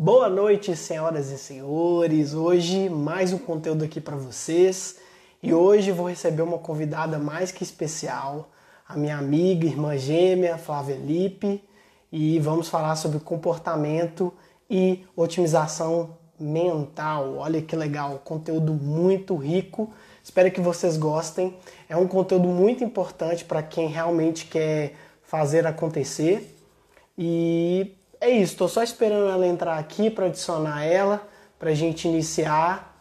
Boa noite, senhoras e senhores. Hoje mais um conteúdo aqui para vocês. E hoje vou receber uma convidada mais que especial, a minha amiga, irmã gêmea, Flávia Lipe, e vamos falar sobre comportamento e otimização mental. Olha que legal, conteúdo muito rico. Espero que vocês gostem. É um conteúdo muito importante para quem realmente quer fazer acontecer. E é isso, estou só esperando ela entrar aqui para adicionar ela, para a gente iniciar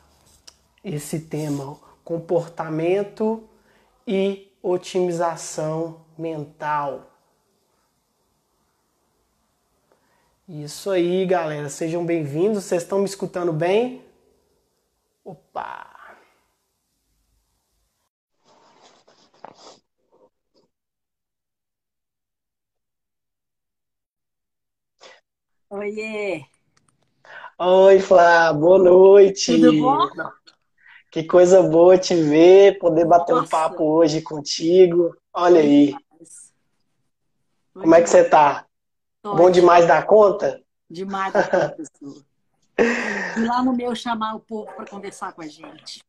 esse tema, comportamento e otimização mental. Isso aí, galera. Sejam bem-vindos. Vocês estão me escutando bem? Opa! Oiê! Oi, Flá, boa noite. Tudo bom? Que coisa boa te ver, poder bater um Nossa. papo hoje contigo. Olha aí, como é que você tá? Tô Bom demais da conta? demais da conta, professor. E lá no meu chamar o povo para conversar com a gente.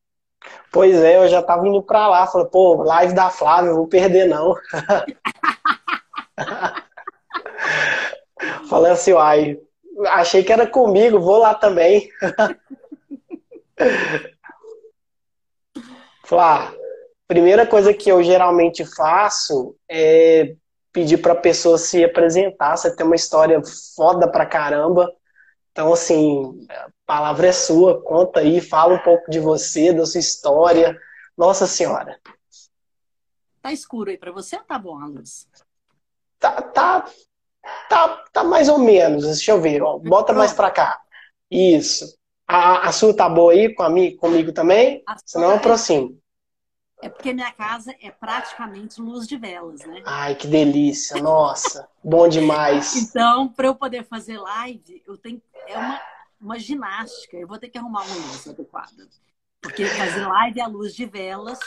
Pois é, eu já tava indo pra lá, falei, pô, live da Flávia, eu vou perder não. Falei assim, uai, achei que era comigo, vou lá também. Flá, primeira coisa que eu geralmente faço é pedir pra pessoa se apresentar. Você tem uma história foda pra caramba. Então, assim, a palavra é sua, conta aí, fala um pouco de você, da sua história. Nossa Senhora, Tá escuro aí para você ou tá bom a luz? tá, tá, tá, tá mais ou menos. Deixa eu ver, ó, bota mais pra cá. Isso. A, a sua tá boa aí com a mi- comigo também? A Senão eu sua- aproximo. É porque minha casa é praticamente luz de velas, né? Ai, que delícia, nossa, bom demais. Então, para eu poder fazer live, eu tenho é uma, uma ginástica. Eu vou ter que arrumar uma luz adequada. Porque fazer live à luz de velas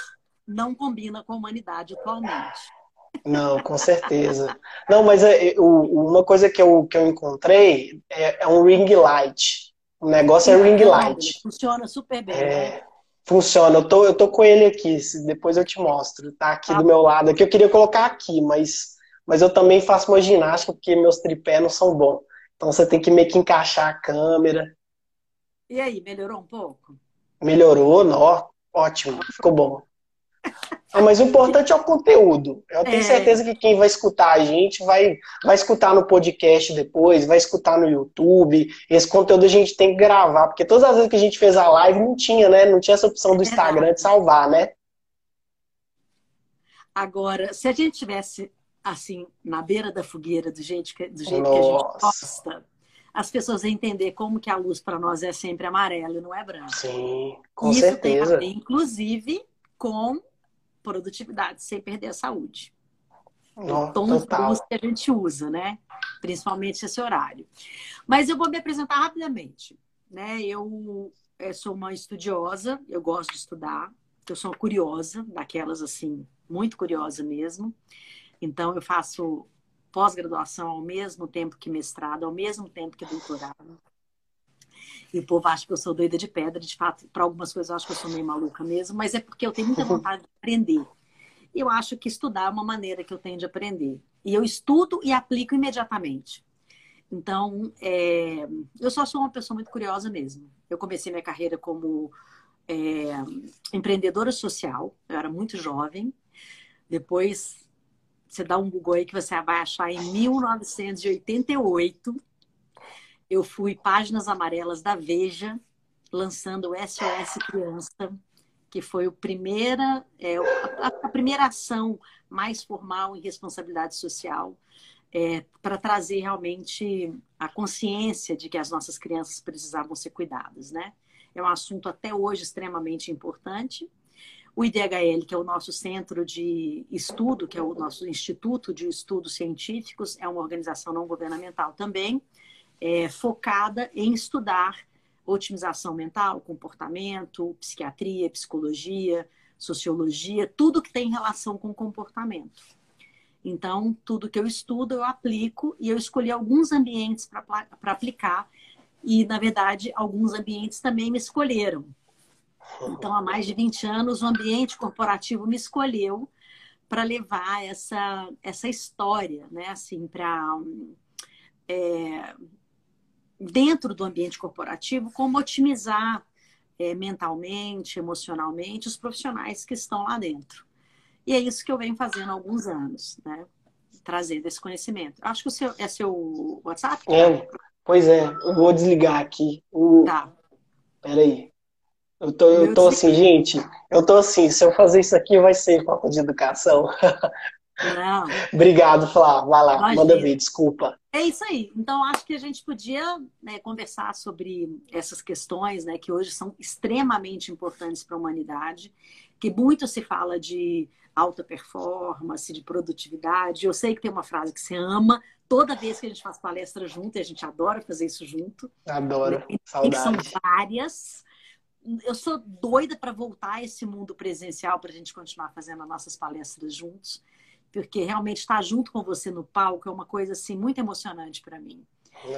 não combina com a humanidade atualmente. Não, com certeza. Não, mas é, o- uma coisa que eu, que eu encontrei é, é um ring light. O negócio é ring light. Funciona super bem. né? É, funciona. Eu tô, eu tô com ele aqui. Depois eu te mostro. Tá aqui Tá do meu lado. Aqui eu queria colocar aqui, mas, mas eu também faço uma ginástica porque meus tripés não são bons. Então você tem que meio que encaixar a câmera. E aí, melhorou um pouco? Melhorou, ótimo, ficou bom. Ah, mas o importante é o conteúdo. Eu tenho É. certeza que quem vai escutar a gente vai, vai escutar no podcast depois, vai escutar no YouTube. Esse conteúdo a gente tem que gravar, porque todas as vezes que a gente fez a live não tinha, né? Não tinha essa opção do Instagram Verdade. de salvar, né? Agora, se a gente tivesse assim, na beira da fogueira, do jeito que, do jeito que a gente gosta, as pessoas iam entender como que a luz para nós é sempre amarela e não é branca. Sim, com Isso tem a certeza. ver, inclusive, com produtividade, sem perder a saúde. Não, tons de total. que a gente usa, né? Principalmente esse horário. Mas eu vou me apresentar rapidamente, né? Eu, eh, sou uma estudiosa, eu gosto de estudar, eu sou uma curiosa, daquelas assim, muito curiosa mesmo. Então eu faço pós-graduação ao mesmo tempo que mestrado, ao mesmo tempo que doutorado. E o povo acha que eu sou doida de pedra, de fato, para algumas coisas eu acho que eu sou meio maluca mesmo, mas é porque eu tenho muita vontade de aprender. E eu acho que estudar é uma maneira que eu tenho de aprender. E eu estudo e aplico imediatamente. Então, é, eu só sou uma pessoa muito curiosa mesmo. Eu comecei minha carreira como é, empreendedora social, eu era muito jovem. Depois, você dá um Google aí que você vai achar em 1988. Eu fui Páginas Amarelas da Veja, lançando o SOS Criança, que foi o primeira, é, a, a primeira ação mais formal em responsabilidade social é, para trazer realmente a consciência de que as nossas crianças precisavam ser cuidadas, né? É um assunto até hoje extremamente importante. O IDHL, que é o nosso centro de estudo, que é o nosso Instituto de Estudos Científicos, é uma organização não governamental também, é, focada em estudar otimização mental, comportamento, psiquiatria, psicologia, sociologia, tudo que tem relação com comportamento. Então, tudo que eu estudo, eu aplico e eu escolhi alguns ambientes para aplicar E, na verdade, alguns ambientes também me escolheram. Então, há mais de 20 anos, o ambiente corporativo me escolheu para levar essa, essa história, né? Assim, para. É, dentro do ambiente corporativo, como otimizar é, mentalmente, emocionalmente os profissionais que estão lá dentro. E é isso que eu venho fazendo há alguns anos, né? Trazendo esse conhecimento. Acho que o seu, é seu WhatsApp? É, pois é, eu vou desligar aqui. O... Tá. Peraí. Eu tô, eu tô assim, gente, eu tô assim, se eu fazer isso aqui vai ser falta de educação. Não. Obrigado, Flávio. Vai lá, Imagina. manda ver, desculpa. É isso aí. Então, acho que a gente podia né, conversar sobre essas questões, né, que hoje são extremamente importantes para a humanidade, que muito se fala de alta performance, de produtividade. Eu sei que tem uma frase que você ama. Toda vez que a gente faz palestra junto, e a gente adora fazer isso junto. Adoro. Né? Saudade. são várias. Eu sou doida para voltar a esse mundo presencial para a gente continuar fazendo as nossas palestras juntos, porque realmente estar junto com você no palco é uma coisa assim muito emocionante para mim.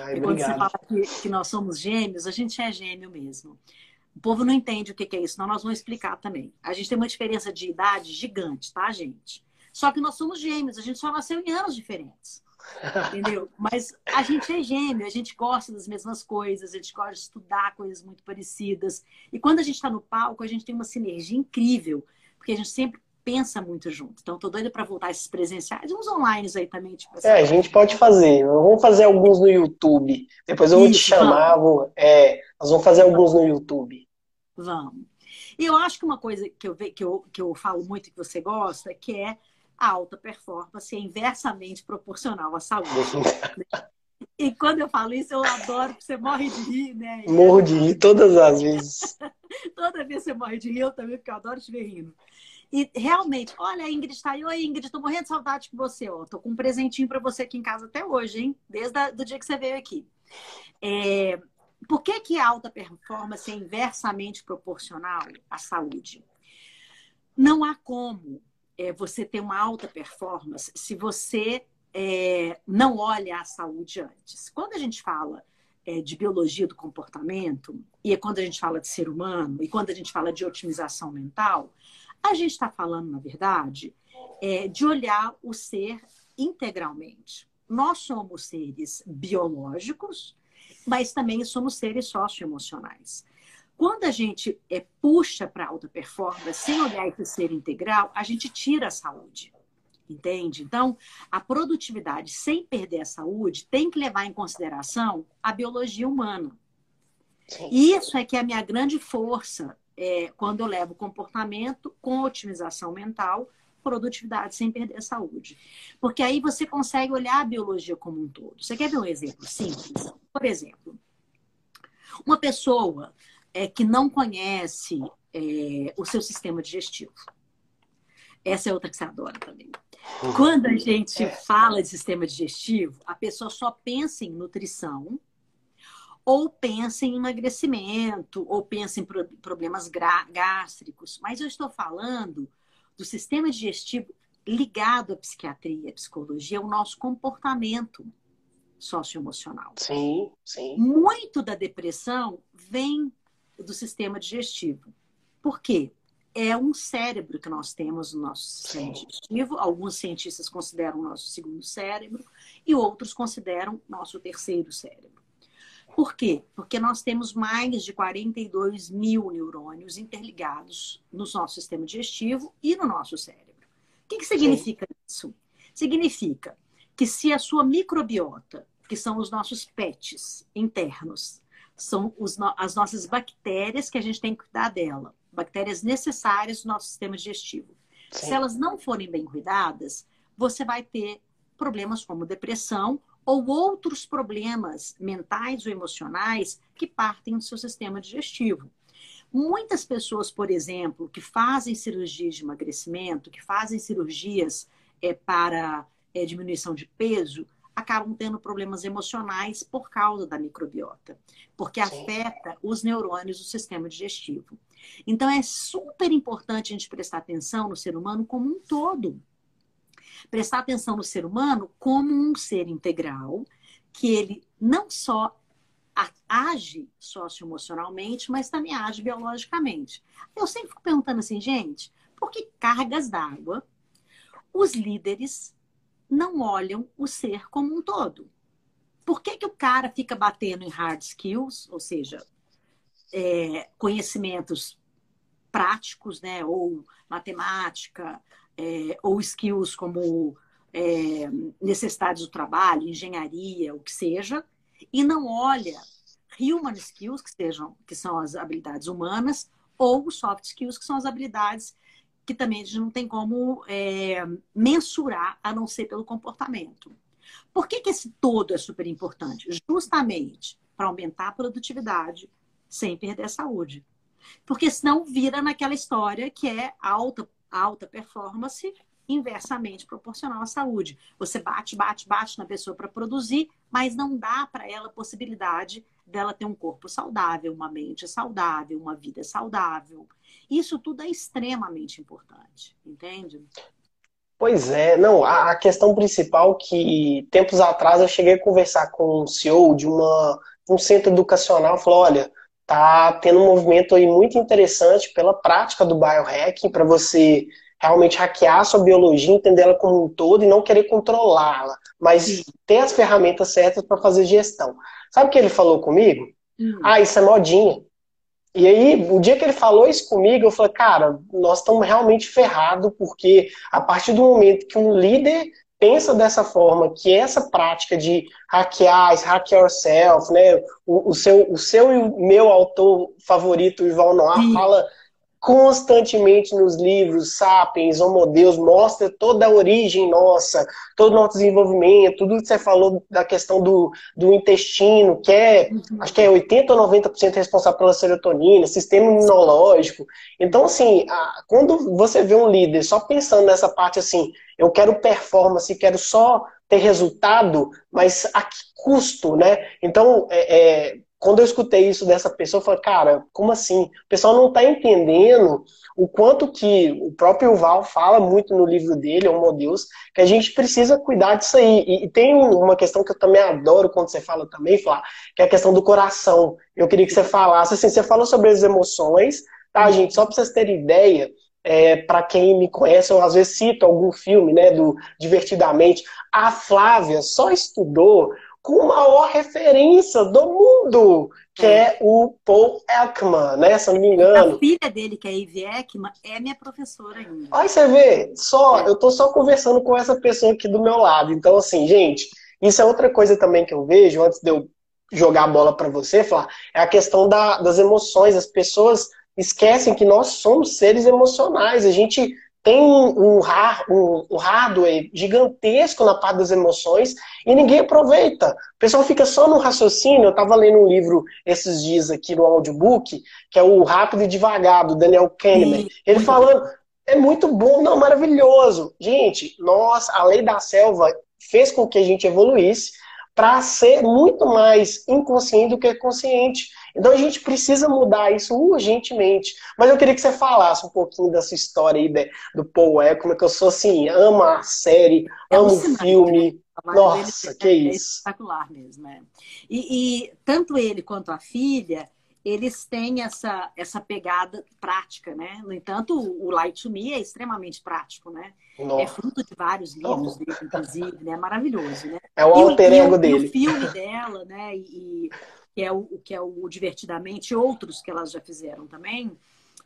Ai, e quando você fala que, que nós somos gêmeos, a gente é gêmeo mesmo. O povo não entende o que é isso, então nós vamos explicar também. A gente tem uma diferença de idade gigante, tá, gente? Só que nós somos gêmeos, a gente só nasceu em anos diferentes. Entendeu? Mas a gente é gêmeo, a gente gosta das mesmas coisas, a gente gosta de estudar coisas muito parecidas. E quando a gente está no palco, a gente tem uma sinergia incrível, porque a gente sempre pensa muito junto. Então, tô doida para voltar esses presenciais e uns online aí também. Tipo, assim. É, a gente pode fazer. Vamos fazer alguns no YouTube. Depois eu vou Isso, te chamar. Vou, é, nós vamos fazer alguns no YouTube. Vamos. E eu acho que uma coisa que eu, que eu, que eu falo muito que você gosta, que é a alta performance é inversamente proporcional à saúde. e quando eu falo isso, eu adoro, porque você morre de rir, né? Morro de rir todas as vezes. Toda vez você morre de rir, eu também, porque eu adoro te ver rindo. E realmente, olha, Ingrid está aí. Oi, Ingrid, estou morrendo de saudade com você. Ó. Com um presentinho para você aqui em casa até hoje, hein? Desde o dia que você veio aqui. É, por que, que a alta performance é inversamente proporcional à saúde? Não há como é, você ter uma alta performance se você é, não olha a saúde antes. Quando a gente fala é, de biologia do comportamento, e quando a gente fala de ser humano, e quando a gente fala de otimização mental, a gente está falando, na verdade, é, de olhar o ser integralmente. Nós somos seres biológicos, mas também somos seres socioemocionais. Quando a gente é, puxa para alta performance, sem olhar esse ser integral, a gente tira a saúde. Entende? Então, a produtividade sem perder a saúde tem que levar em consideração a biologia humana. Sim. Isso é que é a minha grande força é, quando eu levo comportamento com otimização mental, produtividade sem perder a saúde. Porque aí você consegue olhar a biologia como um todo. Você quer ver um exemplo simples? Por exemplo, uma pessoa é, que não conhece é, o seu sistema digestivo. Essa é outra que você adora também. Quando a gente fala de sistema digestivo, a pessoa só pensa em nutrição, ou pensa em emagrecimento, ou pensa em problemas gástricos. Mas eu estou falando do sistema digestivo ligado à psiquiatria, à psicologia, ao nosso comportamento socioemocional. Sim, sim. Muito da depressão vem do sistema digestivo. Por quê? É um cérebro que nós temos no nosso sistema sim. digestivo. Alguns cientistas consideram o nosso segundo cérebro e outros consideram nosso terceiro cérebro. Por quê? Porque nós temos mais de 42 mil neurônios interligados no nosso sistema digestivo e no nosso cérebro. O que, que significa Sim. isso? Significa que se a sua microbiota, que são os nossos pets internos, são os, as nossas bactérias que a gente tem que cuidar dela, bactérias necessárias no nosso sistema digestivo. Sim. Se elas não forem bem cuidadas, você vai ter problemas como depressão ou outros problemas mentais ou emocionais que partem do seu sistema digestivo. Muitas pessoas, por exemplo, que fazem cirurgias de emagrecimento, que fazem cirurgias é, para é, diminuição de peso, acabam tendo problemas emocionais por causa da microbiota, porque Sim. afeta os neurônios do sistema digestivo. Então, é super importante a gente prestar atenção no ser humano como um todo prestar atenção no ser humano como um ser integral, que ele não só age socioemocionalmente, mas também age biologicamente. Eu sempre fico perguntando assim, gente, por que cargas d'água os líderes não olham o ser como um todo? Por que, que o cara fica batendo em hard skills, ou seja, é, conhecimentos práticos, né, ou matemática, é, ou skills como é, necessidades do trabalho, engenharia, o que seja, e não olha human skills, que, sejam, que são as habilidades humanas, ou soft skills, que são as habilidades que também a gente não tem como é, mensurar, a não ser pelo comportamento. Por que, que esse todo é super importante? Justamente para aumentar a produtividade sem perder a saúde. Porque senão vira naquela história que é alta, alta performance inversamente proporcional à saúde. Você bate, bate, bate na pessoa para produzir, mas não dá para ela a possibilidade dela ter um corpo saudável, uma mente saudável, uma vida saudável. Isso tudo é extremamente importante, entende? Pois é, não, a, questão principal que tempos atrás eu cheguei a conversar com um CEO de uma, um centro educacional, falou, olha, tá tendo um movimento aí muito interessante pela prática do biohacking para você realmente hackear a sua biologia, entender ela como um todo e não querer controlá-la, mas Sim. ter as ferramentas certas para fazer gestão. Sabe o que ele falou comigo? Hum. Ah, isso é modinha. E aí, o dia que ele falou isso comigo, eu falei, cara, nós estamos realmente ferrados, porque a partir do momento que um líder pensa dessa forma, que essa prática de hackear, hack yourself, né? O, o, seu, o seu e o meu autor favorito, Ival Noir, Sim. fala constantemente nos livros, Sapiens, Homo Deus, mostra toda a origem nossa, todo o nosso desenvolvimento, tudo que você falou da questão do, do intestino, que é, uhum. acho que é 80% ou 90% responsável pela serotonina, sistema imunológico. Então, assim, a, quando você vê um líder só pensando nessa parte assim, eu quero performance, quero só ter resultado, mas a que custo, né? Então, é, é quando eu escutei isso dessa pessoa, eu falei, cara, como assim? O pessoal não está entendendo o quanto que o próprio Val fala muito no livro dele, Homo Deus, que a gente precisa cuidar disso aí. E, e, tem uma questão que eu também adoro quando você fala também, Flá, que é a questão do coração. Eu queria que você falasse, assim, você falou sobre as emoções, tá, gente? Só para vocês terem ideia, é, para quem me conhece, eu às vezes cito algum filme, né, do Divertidamente. A Flávia só estudou com a maior referência do mundo, que é, é o Paul Ekman, né? Se eu não me engano. A filha dele, que é a Ivy Ekman, é minha professora ainda. Aí você vê, só, é. eu tô só conversando com essa pessoa aqui do meu lado. Então, assim, gente, isso é outra coisa também que eu vejo, antes de eu jogar a bola para você, falar, é a questão da, das emoções. As pessoas esquecem que nós somos seres emocionais. A gente tem um, um, um hardware gigantesco na parte das emoções e ninguém aproveita. O pessoal fica só no raciocínio. Eu estava lendo um livro esses dias aqui no audiobook, que é o Rápido e Devagar, do Daniel Kahneman. Ele falando, é muito bom, não, maravilhoso. Gente, nós, a lei da selva fez com que a gente evoluísse para ser muito mais inconsciente do que consciente. Então a gente precisa mudar isso urgentemente. Mas eu queria que você falasse um pouquinho dessa história aí de, do Paul Ekman, que eu sou assim, amo a série, é amo o filme. Né? Nossa, que é, isso. É espetacular mesmo, é. E, e tanto ele quanto a filha, eles têm essa, essa pegada prática, né? No entanto, o Light to Me é extremamente prático, né? Nossa. É fruto de vários livros dele, inclusive, né? É maravilhoso, né? É o alter ego dele. E o filme dela, né? E, que é o que é o Divertidamente, outros que elas já fizeram também,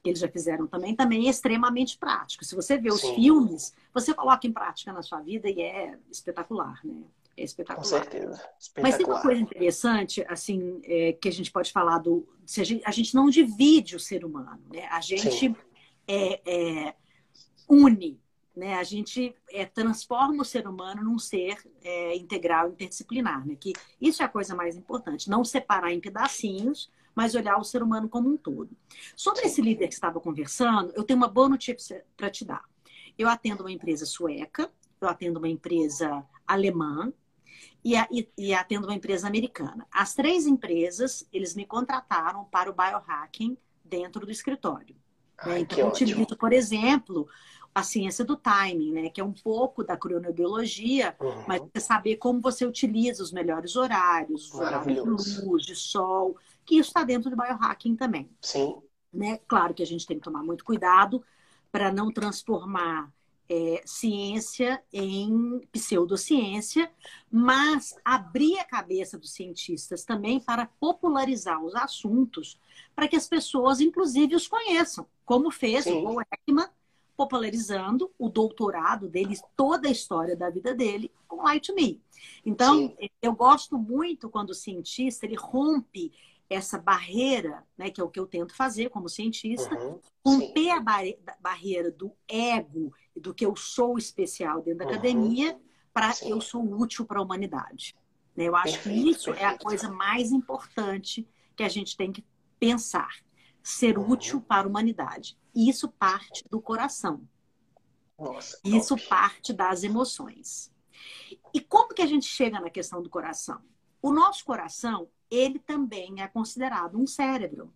que eles já fizeram também, também é extremamente prático. Se você vê os Sim. filmes, você coloca em prática na sua vida e é espetacular, né? É espetacular. Com certeza. Espetacular. Mas tem uma coisa interessante, assim, é, que a gente pode falar do. Se a, gente, a gente não divide o ser humano, né? A gente é, é, une né? A gente é, transforma o ser humano num ser é, integral, interdisciplinar. Né? Que isso é a coisa mais importante. Não separar em pedacinhos, mas olhar o ser humano como um todo. Sobre esse líder que estava conversando, eu tenho uma boa notícia para te dar. Eu atendo uma empresa sueca, eu atendo uma empresa alemã e, e, e atendo uma empresa americana. As três empresas, eles me contrataram para o biohacking dentro do escritório. Ai, Então, eu utilizo, por exemplo, a ciência do timing, né? Que é um pouco da cronobiologia, Uhum. mas você saber como você utiliza os melhores horários, os horários de luz, de sol, que isso está dentro do biohacking também Sim. né? Claro que a gente tem que tomar muito cuidado para não transformar é, ciência em pseudociência, mas abrir a cabeça dos cientistas também para popularizar os assuntos, para que as pessoas, inclusive, os conheçam, como fez Sim. o Paul Ekman, popularizando o doutorado dele, toda a história da vida dele, com Light Me. Então, eu gosto muito quando o cientista ele rompe essa barreira, né, que é o que eu tento fazer como cientista, Uhum. Sim. romper a da- barreira do ego e do que eu sou especial dentro da Uhum. academia para Sim. eu sou útil para a humanidade. né? Eu acho Perfeito, que isso é a perfeito. coisa mais importante que a gente tem que pensar. Ser útil para a humanidade. Isso parte do coração. Nossa. Isso parte das emoções. E como que a gente chega na questão do coração? O nosso coração, ele também é considerado um cérebro.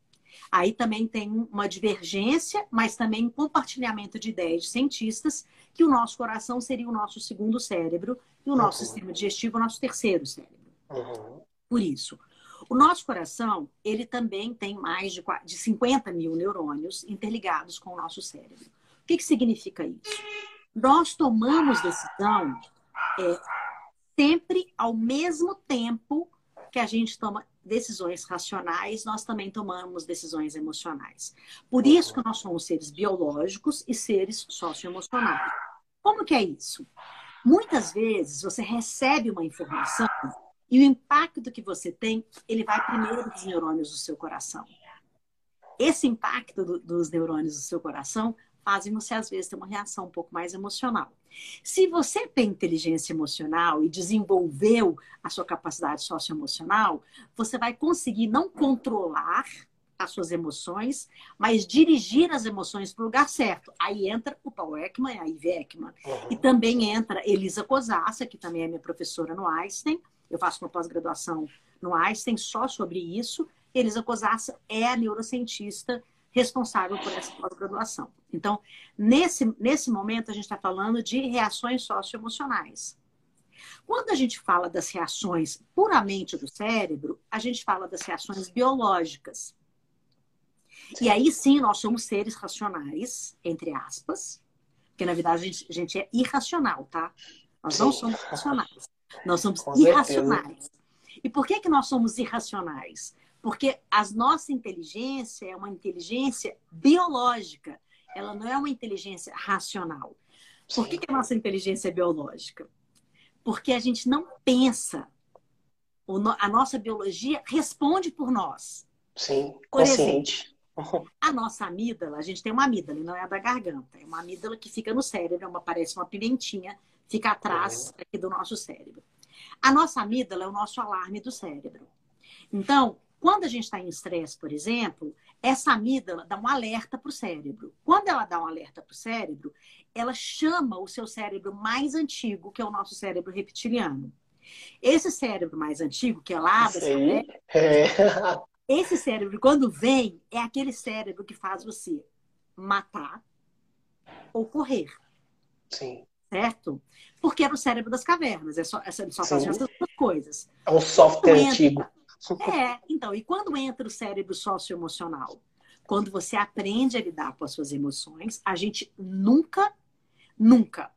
Aí também tem uma divergência, mas também um compartilhamento de ideias de cientistas que o nosso coração seria o nosso segundo cérebro e o nosso Uhum. sistema digestivo o nosso terceiro cérebro. Uhum. Por isso, o nosso coração, ele também tem mais de, de 50 mil neurônios interligados com o nosso cérebro. O que, que significa isso? Nós tomamos decisão é, sempre ao mesmo tempo que a gente toma decisões racionais, nós também tomamos decisões emocionais. Por isso que nós somos seres biológicos e seres socioemocionais. Como que é isso? Muitas vezes você recebe uma informação e o impacto que você tem, ele vai primeiro dos neurônios do seu coração. Esse impacto do- dos neurônios do seu coração fazem você, às vezes, ter uma reação um pouco mais emocional. Se você tem inteligência emocional e desenvolveu a sua capacidade socioemocional, você vai conseguir não controlar as suas emoções, mas dirigir as emoções para o lugar certo. Aí entra o Paul Ekman e a Ivy Ekman. E Uhum. também entra Elisa Cosassa, que também é minha professora no Einstein. Eu faço uma pós-graduação no Einstein só sobre isso. Elisa Cosassa é a neurocientista responsável por essa pós-graduação. Então, nesse, nesse momento, a gente está falando de reações socioemocionais. Quando a gente fala das reações puramente do cérebro, a gente fala das reações biológicas. E aí sim, nós somos seres racionais, entre aspas, porque na verdade a gente, a gente é irracional, tá? Nós não somos racionais. Nós somos Com certeza. irracionais. E por que, que nós somos irracionais? Porque a nossa inteligência é uma inteligência biológica. Ela não é uma inteligência racional. Por que, que a nossa inteligência é biológica? Porque a gente não pensa. A nossa biologia responde por nós. Sim. Por Consciente. A nossa amígdala, a gente tem uma amígdala, não é a da garganta. É uma amígdala que fica no cérebro, é uma, parece uma pimentinha, fica atrás aqui do nosso cérebro. A nossa amígdala é o nosso alarme do cérebro. Então, quando a gente está em estresse, por exemplo, essa amígdala dá um alerta para o cérebro. Quando ela dá um alerta para o cérebro, ela chama o seu cérebro mais antigo, que é o nosso cérebro reptiliano. Esse cérebro mais antigo, que é lá aí. É. esse cérebro, quando vem, é aquele cérebro que faz você matar ou correr, Sim. Certo? Porque era o cérebro das cavernas, é só, é só fazia essas duas coisas. É um software Entra. antigo. É, então, e quando entra o cérebro socioemocional? Quando você aprende a lidar com as suas emoções, a gente nunca, nunca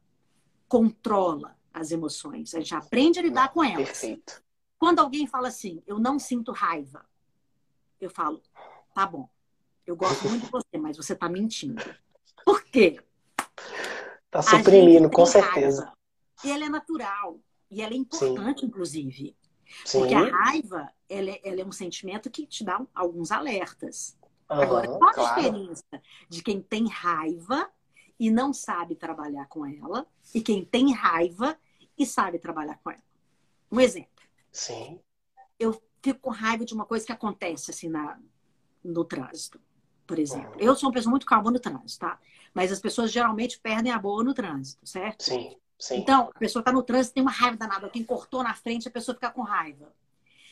controla as emoções. A gente aprende a lidar com elas. Perfeito. Quando alguém fala assim, eu não sinto raiva, eu falo, tá bom, eu gosto muito de você, mas você tá mentindo. Por quê? Tá gente suprimindo, com certeza. raiva. E ela é natural. E ela é importante, inclusive. Sim. Porque a raiva, ela é, ela é um sentimento que te dá alguns alertas. Agora, Aham, qual a claro. diferença de quem tem raiva e não sabe trabalhar com ela e quem tem raiva e sabe trabalhar com ela? Um exemplo. Sim. eu fico com raiva de uma coisa que acontece assim na, no trânsito, por exemplo. Uhum. Eu sou uma pessoa muito calma no trânsito, tá? Mas as pessoas geralmente perdem a boa no trânsito, certo? Sim. Sim. Então, a pessoa está no trânsito, tem uma raiva danada, quem cortou na frente, a pessoa fica com raiva.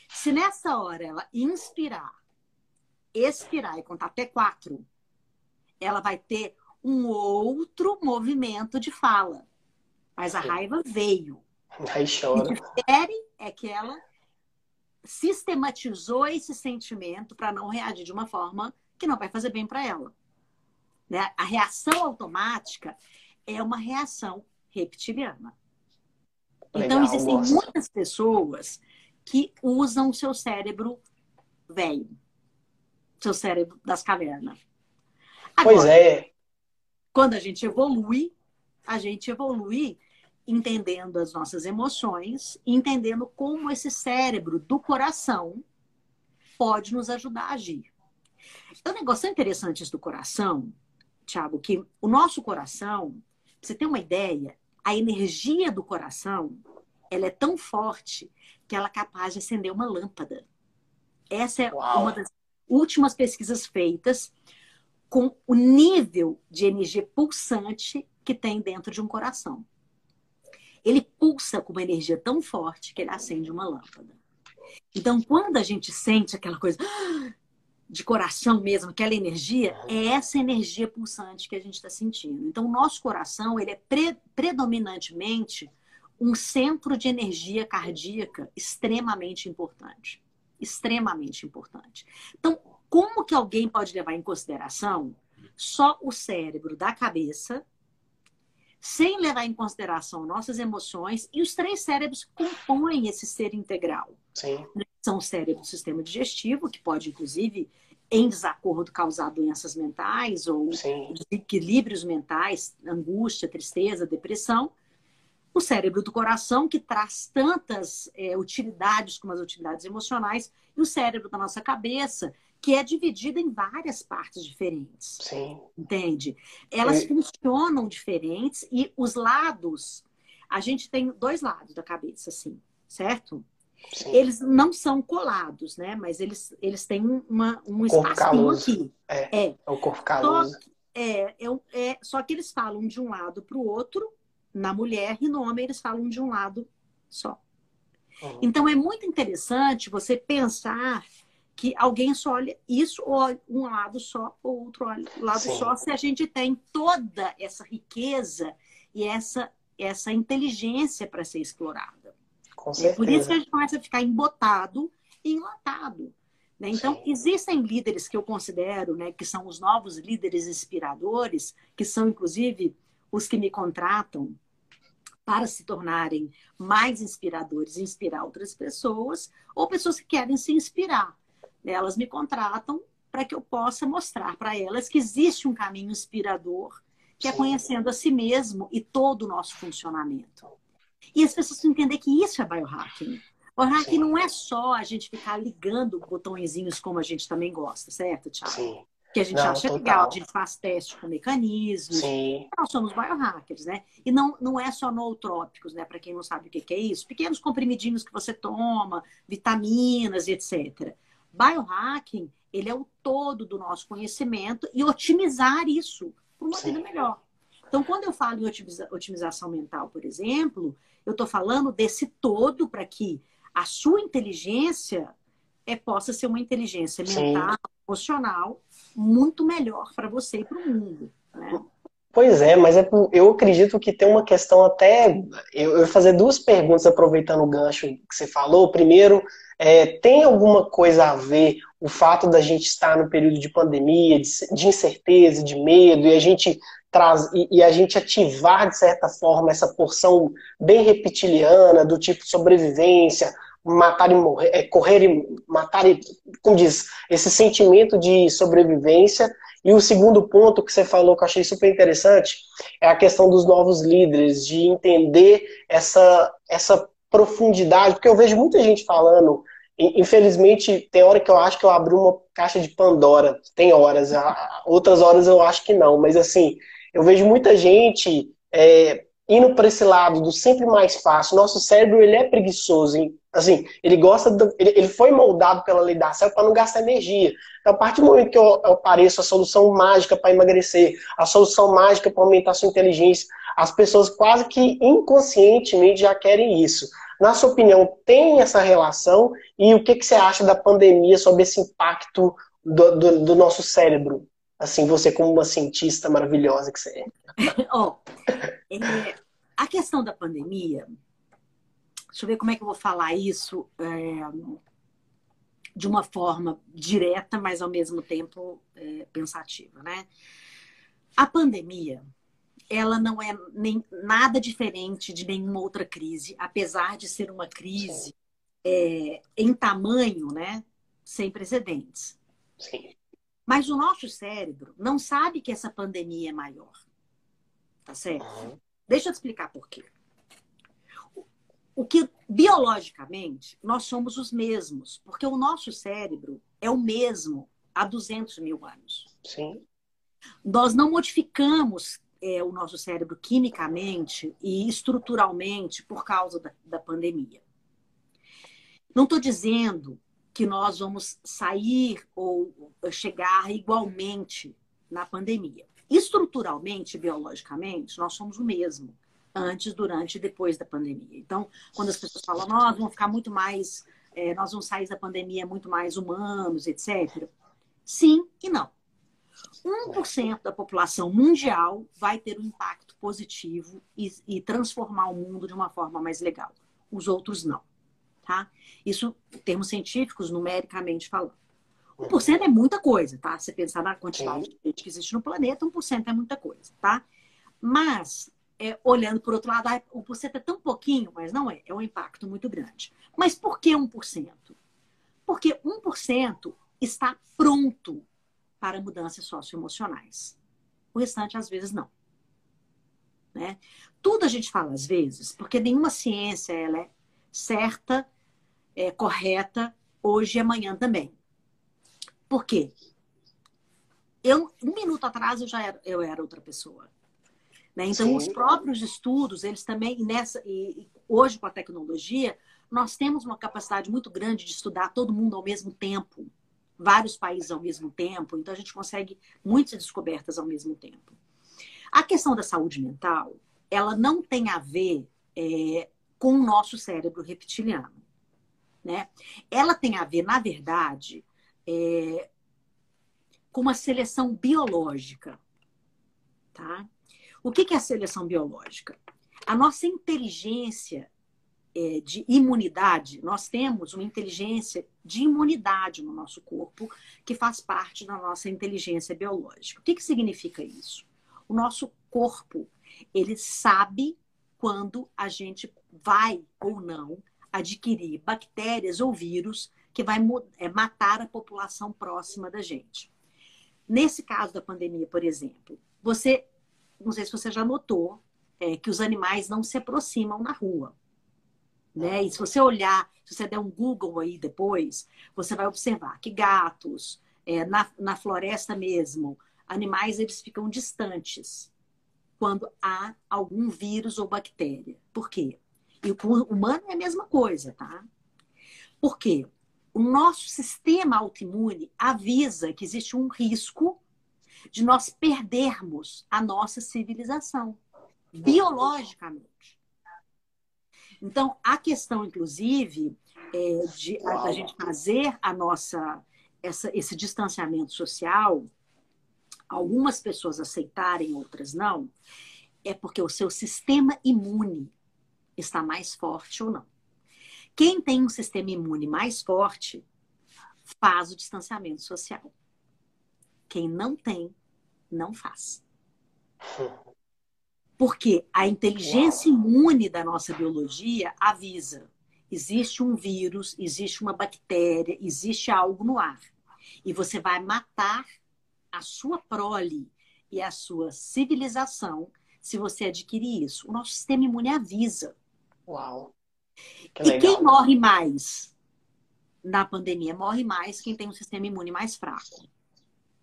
Se nessa hora ela inspirar, expirar e contar até quatro, ela vai ter um outro movimento de fala. Mas a raiva veio. Aí chora. O que querem é que ela sistematizou esse sentimento para não reagir de uma forma que não vai fazer bem para ela. Né? A reação automática é uma reação reptiliana. Então, Legal, então, existem gosto. muitas pessoas que usam o seu cérebro velho, seu cérebro das cavernas. Agora, pois é. Quando a gente evolui, a gente evolui entendendo as nossas emoções, entendendo como esse cérebro do coração pode nos ajudar a agir. É um negócio interessante isso do coração, Tiago, que o nosso coração, pra você ter uma ideia, a energia do coração, ela é tão forte que ela é capaz de acender uma lâmpada. Essa é Uau. uma das últimas pesquisas feitas com o nível de energia pulsante que tem dentro de um coração. Ele pulsa com uma energia tão forte que ele acende uma lâmpada. Então, quando a gente sente aquela coisa de coração mesmo, aquela energia, é essa energia pulsante que a gente está sentindo. Então, o nosso coração ele é pre predominantemente um centro de energia cardíaca extremamente importante. Extremamente importante. Então, como que alguém pode levar em consideração só o cérebro da cabeça, sem levar em consideração nossas emoções, e os três cérebros compõem esse ser integral. Sim. São o cérebro do sistema digestivo, que pode, inclusive, em desacordo causar doenças mentais ou Sim. desequilíbrios mentais, angústia, tristeza, depressão o cérebro do coração, que traz tantas é, utilidades como as utilidades emocionais, e o cérebro da nossa cabeça, que é dividido em várias partes diferentes. Sim. Entende? Elas funcionam diferentes e os lados, a gente tem dois lados da cabeça, assim, certo? Sim. Eles não são colados, né? Mas eles, eles têm uma, um espaço aqui. É, é. é o corpo caloso. Só, é, é, é, só que eles falam de um lado para o outro na mulher e no homem eles falam de um lado só. Uhum. Então é muito interessante você pensar que alguém só olha isso ou um lado só ou outro lado Sim. só se a gente tem toda essa riqueza e essa essa inteligência para ser explorada. Com certeza. É por isso que a gente começa a ficar embotado e enlatado. Né? Então, Sim. existem líderes que eu considero né, que são os novos líderes inspiradores, que são, inclusive, os que me contratam para se tornarem mais inspiradores, inspirar outras pessoas, ou pessoas que querem se inspirar. Elas me contratam para que eu possa mostrar para elas que existe um caminho inspirador, que é conhecendo a si mesmo e todo o nosso funcionamento. E as pessoas entender que isso é biohacking. O hacking não é só a gente ficar ligando botõezinhos como a gente também gosta, certo, Thiago? Sim que a gente não, acha total. legal, a gente faz teste com mecanismos. Sim. Nós somos biohackers, né? E não, não é só nootrópicos, né? Para quem não sabe o que, que é isso, pequenos comprimidinhos que você toma, vitaminas, etc. Biohacking, ele é o todo do nosso conhecimento e otimizar isso para uma Sim. vida melhor. Então, quando eu falo em otimiza otimização mental, por exemplo, eu estou falando desse todo para que a sua inteligência é, possa ser uma inteligência mental, Sim. emocional, muito melhor para você e para o mundo. Né? Pois é, mas é, eu acredito que tem uma questão até. Eu, vou fazer duas perguntas aproveitando o gancho que você falou. Primeiro, é, tem alguma coisa a ver o fato da gente estar no período de pandemia, de, de incerteza, de medo, e a gente traz e, e, a gente ativar de certa forma essa porção bem reptiliana do tipo sobrevivência, matar e morrer, é, correr e matar e, como diz, esse sentimento de sobrevivência. E o segundo ponto que você falou que eu achei super interessante é a questão dos novos líderes, de entender essa, essa profundidade, porque eu vejo muita gente falando, infelizmente, tem hora que eu acho que eu abri uma caixa de Pandora, tem horas, outras horas eu acho que não, mas assim, eu vejo muita gente é, indo para esse lado do sempre mais fácil. Nosso cérebro ele é preguiçoso, hein? Assim, ele gosta do, ele, ele, foi moldado pela lei da selva para não gastar energia. Então, a partir do momento que eu, eu a solução mágica para emagrecer, a solução mágica para aumentar sua inteligência, as pessoas quase que inconscientemente já querem isso. Na sua opinião, tem essa relação? E o que, que você acha da pandemia sobre esse impacto do, do, do nosso cérebro? Assim, você como uma cientista maravilhosa que você é. oh, é, a questão da pandemia, deixa eu ver como é que eu vou falar isso é, de uma forma direta, mas ao mesmo tempo é, pensativa, né? A pandemia, ela não é nem nada diferente de nenhuma outra crise, apesar de ser uma crise é, em tamanho, né, sem precedentes. Sim. Mas o nosso cérebro não sabe que essa pandemia é maior. Tá certo? Uhum. Deixa eu te explicar por quê. O que biologicamente nós somos os mesmos, porque o nosso cérebro é o mesmo há 200 mil anos. Sim. Nós não modificamos é, o nosso cérebro quimicamente e estruturalmente por causa da, da pandemia. Não estou dizendo que nós vamos sair ou chegar igualmente na pandemia. Estruturalmente, biologicamente, nós somos o mesmo antes, durante e depois da pandemia. Então, quando as pessoas falam, nós vamos ficar muito mais, é, nós vamos sair da pandemia muito mais humanos, etc. Sim e não. 1% da população mundial vai ter um impacto positivo e, e, transformar o mundo de uma forma mais legal. Os outros não. Tá? Isso, em termos científicos, numericamente falando. 1% é muita coisa, tá? Se pensar na quantidade de gente que existe no planeta, 1% é muita coisa, tá? Mas, é, olhando por outro lado, 1% é tão pouquinho, mas não é. É um impacto muito grande. Mas por que 1%? Porque 1% está pronto para mudanças socioemocionais. O restante, às vezes, não. Né? Tudo a gente fala às vezes, porque nenhuma ciência ela é certa, é, correta, hoje e amanhã também. Por quê? Eu, um minuto atrás eu já era, eu era outra pessoa. Né? Então, Sim. os próprios estudos, eles também, nessa, e, hoje com a tecnologia, nós temos uma capacidade muito grande de estudar todo mundo ao mesmo tempo, vários países ao mesmo tempo, então a gente consegue muitas descobertas ao mesmo tempo. A questão da saúde mental, ela não tem a ver é, com o nosso cérebro reptiliano. Né? Ela tem a ver, na verdade, é, com uma seleção biológica. Tá? O que é a seleção biológica? A nossa inteligência é, de imunidade, nós temos uma inteligência de imunidade no nosso corpo que faz parte da nossa inteligência biológica. O que, que significa isso? O nosso corpo, ele sabe quando a gente vai ou não adquirir bactérias ou vírus que vai é, matar a população próxima da gente. Nesse caso da pandemia, por exemplo, você, não sei se você já notou, é, que os animais não se aproximam na rua. Né? E se você olhar, se você der um Google aí depois, você vai observar que gatos, é, na, na floresta mesmo, animais eles ficam distantes quando há algum vírus ou bactéria. Por quê? E o humano é a mesma coisa, tá? Por quê? O nosso sistema autoimune avisa que existe um risco de nós perdermos a nossa civilização, biologicamente. Então, a questão, inclusive, é de a, a, gente fazer a nossa, essa, esse distanciamento social, algumas pessoas aceitarem, outras não, é porque o seu sistema imune está mais forte ou não. Quem tem um sistema imune mais forte faz o distanciamento social. Quem não tem, não faz. Porque a inteligência imune da nossa biologia avisa: existe um vírus, existe uma bactéria, existe algo no ar. E você vai matar a sua prole e a sua civilização se você adquirir isso. O nosso sistema imune avisa. Uau! Que e quem morre mais na pandemia? Morre mais quem tem um sistema imune mais fraco.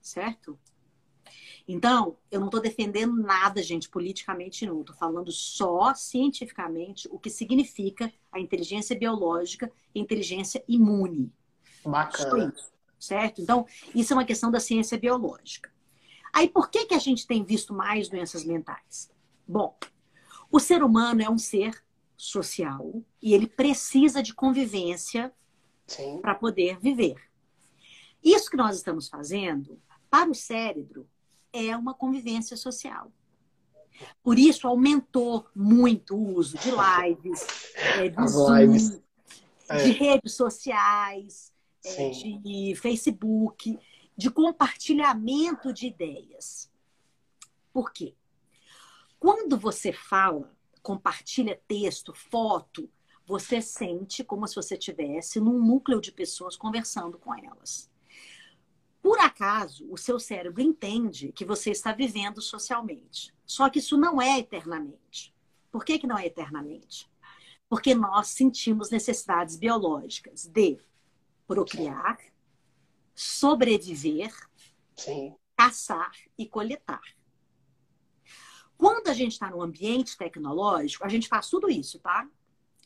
Certo? Então, eu não estou defendendo nada, gente, politicamente não. Estou falando só cientificamente o que significa a inteligência biológica e inteligência imune. Bacana. Isso, certo? Então, isso é uma questão da ciência biológica. Aí, por que, que a gente tem visto mais doenças mentais? Bom, o ser humano é um ser social e ele precisa de convivência para poder viver. Isso que nós estamos fazendo para o cérebro, é uma convivência social. Por isso, aumentou muito o uso de lives, é, de, Zoom, lives. É. de redes sociais, é, de Facebook, de compartilhamento de ideias. Por quê? Quando você fala, compartilha texto, foto, você sente como se você estivesse num núcleo de pessoas conversando com elas. Por acaso, o seu cérebro entende que você está vivendo socialmente. Só que isso não é eternamente. Por que, que não é eternamente? Porque nós sentimos necessidades biológicas de procriar, sobreviver, Sim. caçar e coletar. Quando a gente está no ambiente tecnológico, a gente faz tudo isso, tá?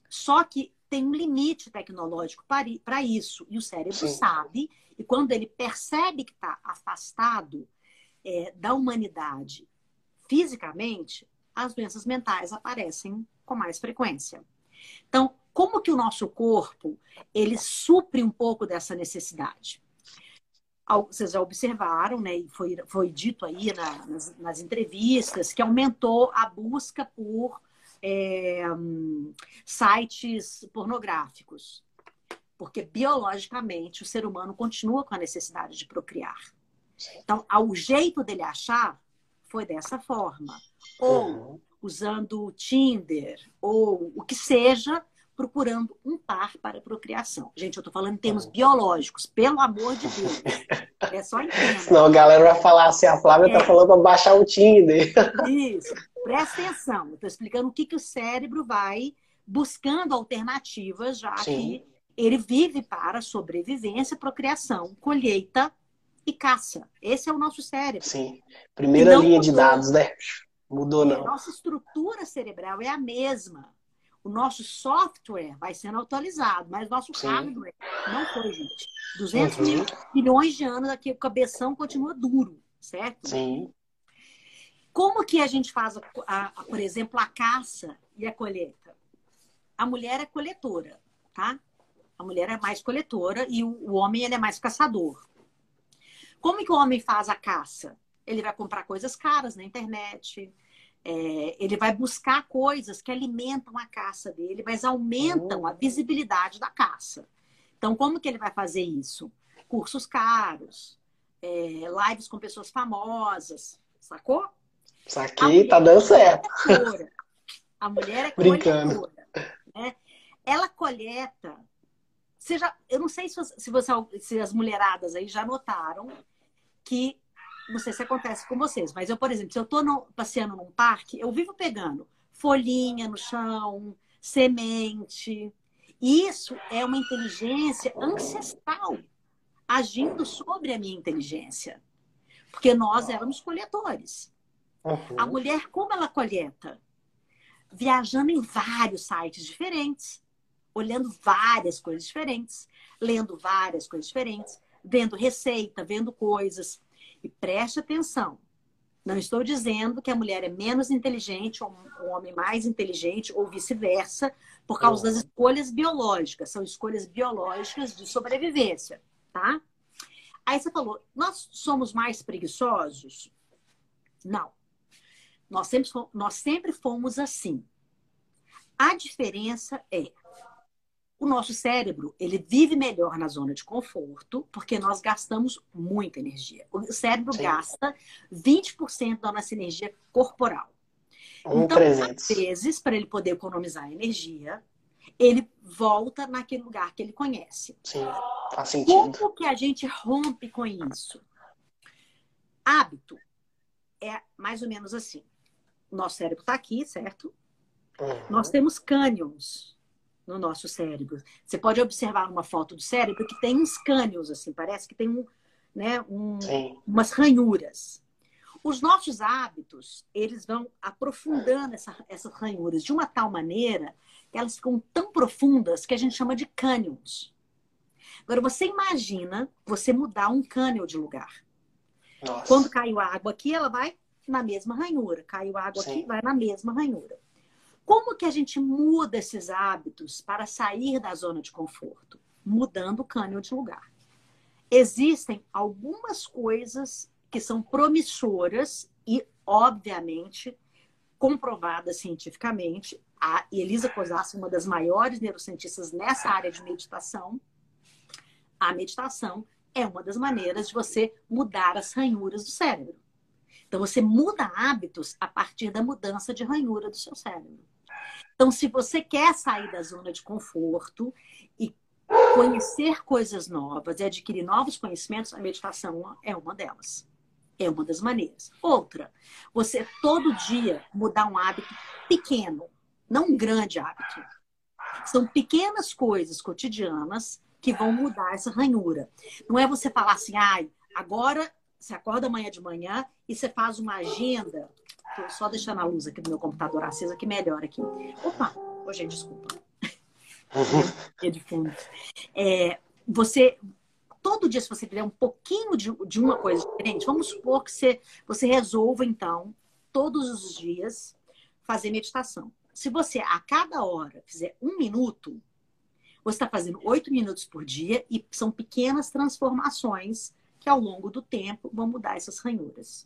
Só que tem um limite tecnológico para isso. E o cérebro Sim. sabe e quando ele percebe que está afastado é, da humanidade fisicamente, as doenças mentais aparecem com mais frequência. Então, como que o nosso corpo ele supre um pouco dessa necessidade? Vocês já observaram, né? E foi, foi dito aí na, nas, nas, entrevistas que aumentou a busca por é, sites pornográficos porque biologicamente o ser humano continua com a necessidade de procriar. Então, o jeito dele achar foi dessa forma. Ou usando o Tinder, ou o que seja, procurando um par para procriação. Gente, eu estou falando em termos biológicos, pelo amor de Deus. É só entender. Senão a galera vai falar assim, a Flávia está é. falando para baixar o Tinder. Isso. Presta atenção. Estou explicando o que, que o cérebro vai buscando alternativas, já Sim. que ele vive para sobrevivência, procriação, colheita e caça. Esse é o nosso cérebro. Sim. Primeira linha mudou. de dados, né? Mudou não. A nossa estrutura cerebral é a mesma. O nosso software vai sendo atualizado, mas nosso Sim. hardware não foi, gente. 200 uhum. mil milhões de anos aqui, o cabeção continua duro, certo? Sim. Como que a gente faz, a, a, por exemplo, a caça e a colheita? A mulher é coletora, tá? A mulher é mais coletora e o, homem ele é mais caçador. Como que o homem faz a caça? Ele vai comprar coisas caras na internet, é, ele vai buscar coisas que alimentam a caça dele, mas aumentam a visibilidade da caça. Então, como que ele vai fazer isso? Cursos caros, é, lives com pessoas famosas, sacou? Saquei, tá dando certo. É a mulher é Brincando. coletora. Né? Ela coleta você já, eu não sei se, se, você, se as mulheradas aí já notaram que, não sei se acontece com vocês, mas eu, por exemplo, se eu estou passeando num parque, eu vivo pegando folhinha no chão, semente. Isso é uma inteligência ancestral agindo sobre a minha inteligência. Porque nós éramos coletores. Uhum. A mulher, como ela coleta? Viajando em vários sites diferentes olhando várias coisas diferentes, lendo várias coisas diferentes, vendo receita, vendo coisas. E preste atenção. Não estou dizendo que a mulher é menos inteligente ou o homem mais inteligente ou vice-versa por causa das escolhas biológicas. São escolhas biológicas de sobrevivência, tá? Aí você falou, nós somos mais preguiçosos? Não. Nós sempre, nós sempre fomos assim. A diferença é o nosso cérebro, ele vive melhor na zona de conforto, porque nós gastamos muita energia. O cérebro Sim. gasta 20% da nossa energia corporal. Um então, 300. às vezes, para ele poder economizar energia, ele volta naquele lugar que ele conhece. Sim, faz sentido. Como que a gente rompe com isso? Hábito é mais ou menos assim. Nosso cérebro está aqui, certo? Uhum. Nós temos cânions no nosso cérebro. Você pode observar uma foto do cérebro que tem uns cânions, assim, parece que tem um, né, um, umas ranhuras. Os nossos hábitos, eles vão aprofundando essa, essas ranhuras de uma tal maneira que elas ficam tão profundas que a gente chama de cânions. Agora, você imagina você mudar um cânion de lugar. Nossa. Quando caiu água aqui, ela vai na mesma ranhura. Caiu água Sim. aqui, vai na mesma ranhura. Como que a gente muda esses hábitos para sair da zona de conforto? Mudando o cânion de lugar. Existem algumas coisas que são promissoras e, obviamente, comprovadas cientificamente. A Elisa Cosassi, uma das maiores neurocientistas nessa área de meditação, a meditação é uma das maneiras de você mudar as ranhuras do cérebro. Então, você muda hábitos a partir da mudança de ranhura do seu cérebro. Então, se você quer sair da zona de conforto e conhecer coisas novas e adquirir novos conhecimentos, a meditação é uma delas. É uma das maneiras. Outra, você todo dia mudar um hábito pequeno, não um grande hábito. São pequenas coisas cotidianas que vão mudar essa ranhura. Não é você falar assim, ai, agora você acorda amanhã de manhã e você faz uma agenda. Tô só deixando a luz aqui do meu computador acesa que melhor aqui. Opa, oh, gente, desculpa. é de fundo. É, você todo dia, se você fizer um pouquinho de, de uma coisa diferente, vamos supor que você, você resolva, então, todos os dias, fazer meditação. Se você, a cada hora, fizer um minuto, você está fazendo oito minutos por dia e são pequenas transformações que, ao longo do tempo, vão mudar essas ranhuras.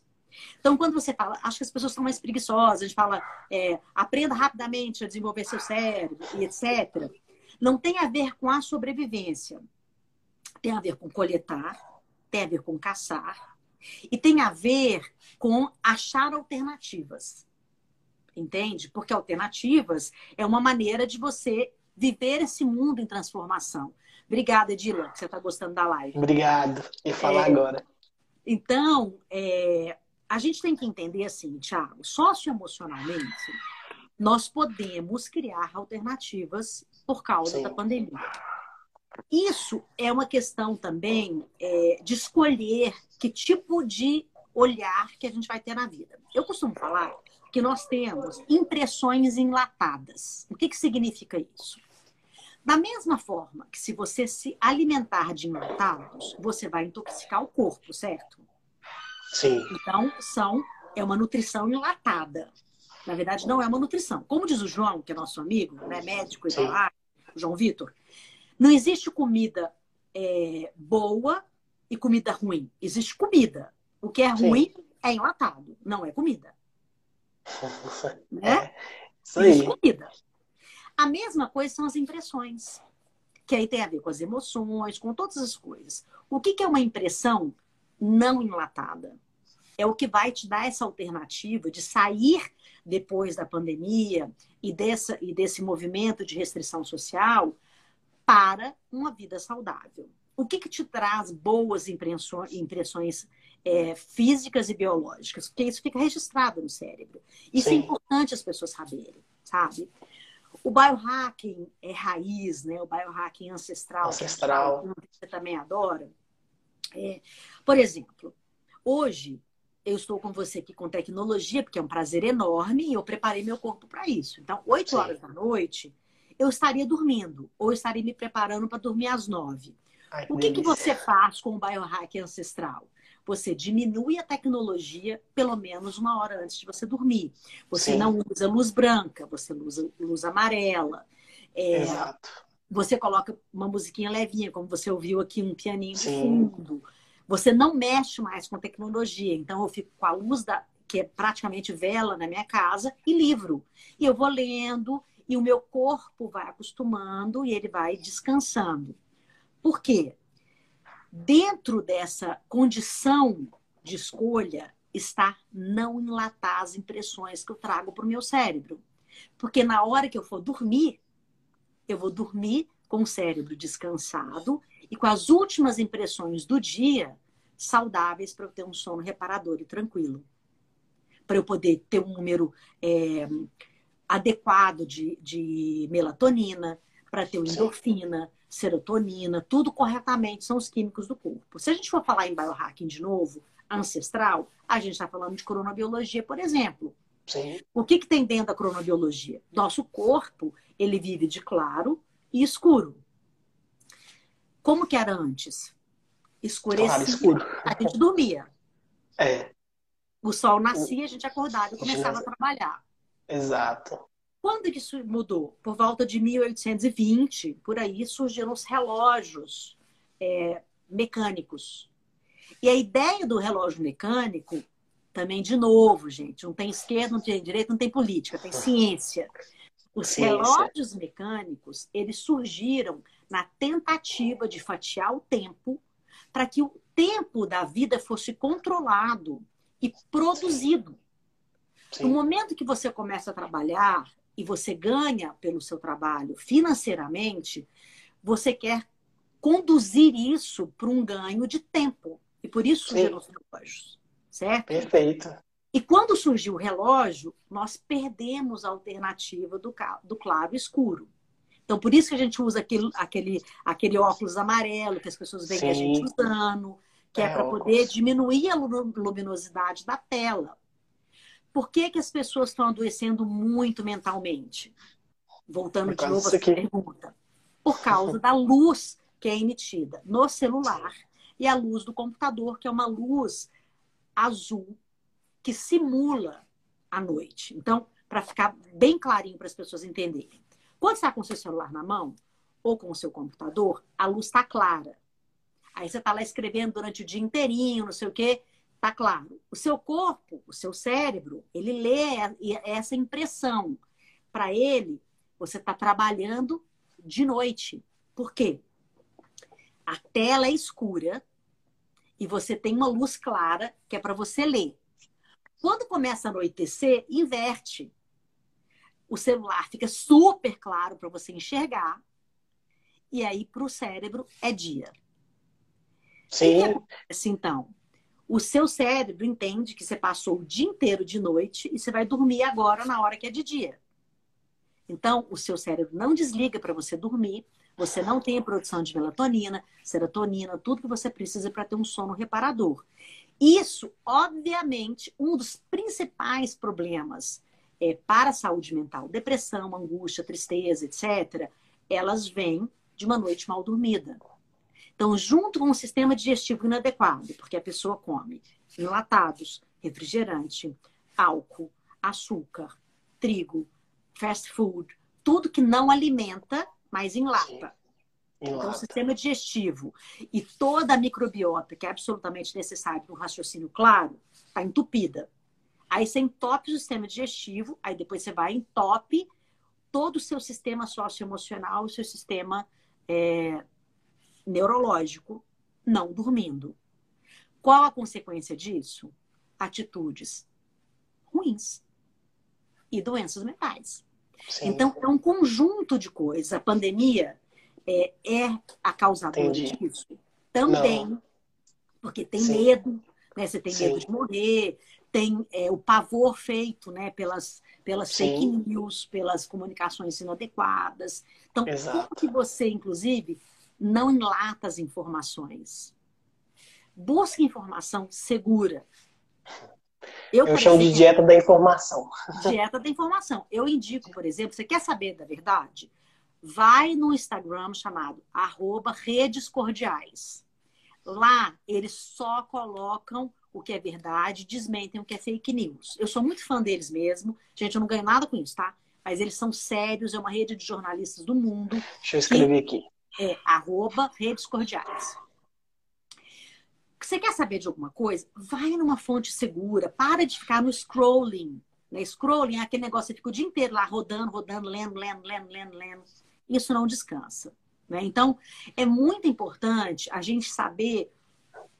Então, quando você fala, acho que as pessoas estão mais preguiçosas, a gente fala, é, aprenda rapidamente a desenvolver seu cérebro e etc. Não tem a ver com a sobrevivência. Tem a ver com coletar, tem a ver com caçar e tem a ver com achar alternativas. Entende? Porque alternativas é uma maneira de você viver esse mundo em transformação. Obrigada, Edila, que você está gostando da live. Obrigado. E falar é, agora. Então, é, a gente tem que entender assim, Thiago, socioemocionalmente, nós podemos criar alternativas por causa Sim. da pandemia. Isso é uma questão também é, de escolher que tipo de olhar que a gente vai ter na vida. Eu costumo falar que nós temos impressões enlatadas. O que, que significa isso? Da mesma forma que se você se alimentar de enlatados, você vai intoxicar o corpo, certo? Sim. Então, são, é uma nutrição enlatada. Na verdade, não é uma nutrição. Como diz o João, que é nosso amigo, né, médico e lá, o João Vitor, não existe comida é, boa e comida ruim. Existe comida. O que é ruim Sim. é enlatado, não é comida. né? É, isso aí. Existe comida. A mesma coisa são as impressões, que aí tem a ver com as emoções, com todas as coisas. O que, que é uma impressão não enlatada? É o que vai te dar essa alternativa de sair depois da pandemia e, dessa, e desse movimento de restrição social para uma vida saudável. O que, que te traz boas impressões, impressões é, físicas e biológicas? Porque isso fica registrado no cérebro. Isso é Sim. é importante as pessoas saberem, sabe? O biohacking é raiz, né? O biohacking ancestral, ancestral. que você também adora. É, por exemplo, hoje eu estou com você aqui com tecnologia, porque é um prazer enorme e eu preparei meu corpo para isso. Então, 8 horas da noite, eu estaria dormindo, ou estaria me preparando para dormir às 9. Ai, o que, que você faz com o biohack ancestral? Você diminui a tecnologia pelo menos uma hora antes de você dormir. Você Sim. não usa luz branca, você usa luz amarela. É, Exato. Você coloca uma musiquinha levinha, como você ouviu aqui, um pianinho de fundo. Você não mexe mais com tecnologia. Então, eu fico com a luz da, que é praticamente vela na minha casa e livro. E eu vou lendo e o meu corpo vai acostumando e ele vai descansando. Por quê? Dentro dessa condição de escolha está não enlatar as impressões que eu trago para o meu cérebro. Porque na hora que eu for dormir, eu vou dormir com o cérebro descansado e com as últimas impressões do dia saudáveis para eu ter um sono reparador e tranquilo. Para eu poder ter um número é, adequado de, de melatonina, para ter endorfina, serotonina, tudo corretamente, são os químicos do corpo. Se a gente for falar em biohacking de novo, ancestral, a gente está falando de cronobiologia, por exemplo. Sim. O que, que tem dentro da cronobiologia? Nosso corpo, ele vive de claro e escuro. Como que era antes? Escurecia, claro, escuro. a gente dormia. É. O sol nascia, a gente acordava e começava a trabalhar. Exato. Quando que isso mudou? Por volta de 1820, por aí surgiram os relógios é, mecânicos. E a ideia do relógio mecânico, também, de novo, gente, não tem esquerda, não tem direita, não tem política, tem ciência. Os ciência. relógios mecânicos, eles surgiram na tentativa de fatiar o tempo para que o tempo da vida fosse controlado e produzido. Sim. No momento que você começa a trabalhar e você ganha pelo seu trabalho financeiramente, você quer conduzir isso para um ganho de tempo. E por isso surgiram os relógios, certo? Perfeito. E quando surgiu o relógio, nós perdemos a alternativa do, do claro escuro. Então, por isso que a gente usa aquele, aquele, aquele óculos amarelo que as pessoas veem Sim. a gente usando, que é, é para poder diminuir a luminosidade da tela. Por que, que as pessoas estão adoecendo muito mentalmente? Voltando de novo à pergunta. Por causa da luz que é emitida no celular e a luz do computador, que é uma luz azul que simula a noite. Então, para ficar bem clarinho para as pessoas entenderem. Quando está com o seu celular na mão ou com o seu computador, a luz está clara. Aí você está lá escrevendo durante o dia inteirinho, não sei o quê, tá claro. O seu corpo, o seu cérebro, ele lê essa impressão. Para ele, você está trabalhando de noite. Por quê? A tela é escura e você tem uma luz clara que é para você ler. Quando começa a anoitecer, inverte. O celular fica super claro para você enxergar. E aí, para o cérebro, é dia. Sim. O que acontece, então? O seu cérebro entende que você passou o dia inteiro de noite e você vai dormir agora na hora que é de dia. Então, o seu cérebro não desliga para você dormir, você não tem a produção de melatonina, serotonina, tudo que você precisa para ter um sono reparador. Isso, obviamente, um dos principais problemas é, para a saúde mental, depressão, angústia, tristeza, etc., elas vêm de uma noite mal dormida. Então, junto com um sistema digestivo inadequado, porque a pessoa come enlatados, refrigerante, álcool, açúcar, trigo, fast food, tudo que não alimenta, mas enlata. Então, o sistema digestivo e toda a microbiota, que é absolutamente necessária para um raciocínio claro, está entupida. Aí você entope o sistema digestivo, aí depois você vai entope todo o seu sistema socioemocional, o seu sistema é, neurológico não dormindo. Qual a consequência disso? Atitudes ruins e doenças mentais. Sim. Então, é um conjunto de coisas. A pandemia é, é a causadora Entendi. disso? Também. Não. Porque tem Sim. medo, né? Você tem Sim. medo de morrer, tem é, o pavor feito né, pelas, pelas fake news, pelas comunicações inadequadas. Então, Exato. como que você, inclusive, não enlata as informações. Busque informação segura. Eu, Eu chamo de dieta da informação. Dieta da informação. Eu indico, por exemplo, você quer saber da verdade? Vai no Instagram chamado arroba redes cordiais. Lá eles só colocam o que é verdade, desmentem o que é fake news. Eu sou muito fã deles mesmo. Gente, eu não ganho nada com isso, tá? Mas eles são sérios, é uma rede de jornalistas do mundo. Deixa eu escrever que... aqui é arroba redes cordiais. Você quer saber de alguma coisa? Vai numa fonte segura. Para de ficar no scrolling. Né? Scrolling é aquele negócio que fica o dia inteiro lá rodando, rodando, lendo, lendo, lendo, lendo, lendo. Isso não descansa. Né? Então, é muito importante a gente saber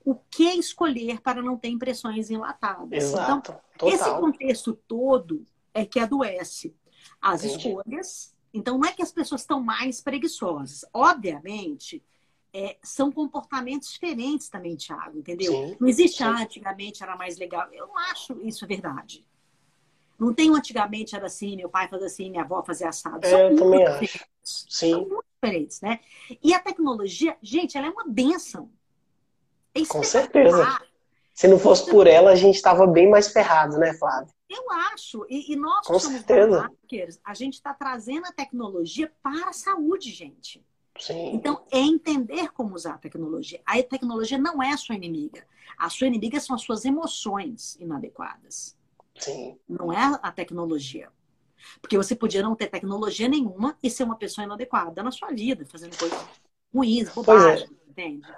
o que escolher para não ter impressões enlatadas. Exato. Então, Total. esse contexto todo é que adoece as Entendi. escolhas então, não é que as pessoas estão mais preguiçosas. Obviamente, é, são comportamentos diferentes também, Thiago, entendeu? Sim, não existe, ah, antigamente era mais legal. Eu não acho isso verdade. Não tem um antigamente era assim, meu pai fazia assim, minha avó fazia assado. É, eu também acho. Sim. São muito diferentes, né? E a tecnologia, gente, ela é uma benção. É Com certeza. Se não fosse por ela, a gente estava bem mais ferrado, né, Flávio? Eu acho. E, e nós Com somos certeza. a gente está trazendo a tecnologia para a saúde, gente. Sim. Então, é entender como usar a tecnologia. A tecnologia não é a sua inimiga. A sua inimiga são as suas emoções inadequadas. Sim. Não é a tecnologia. Porque você podia não ter tecnologia nenhuma e ser uma pessoa inadequada na sua vida, fazendo coisas ruins, é. bobagens, é. entende?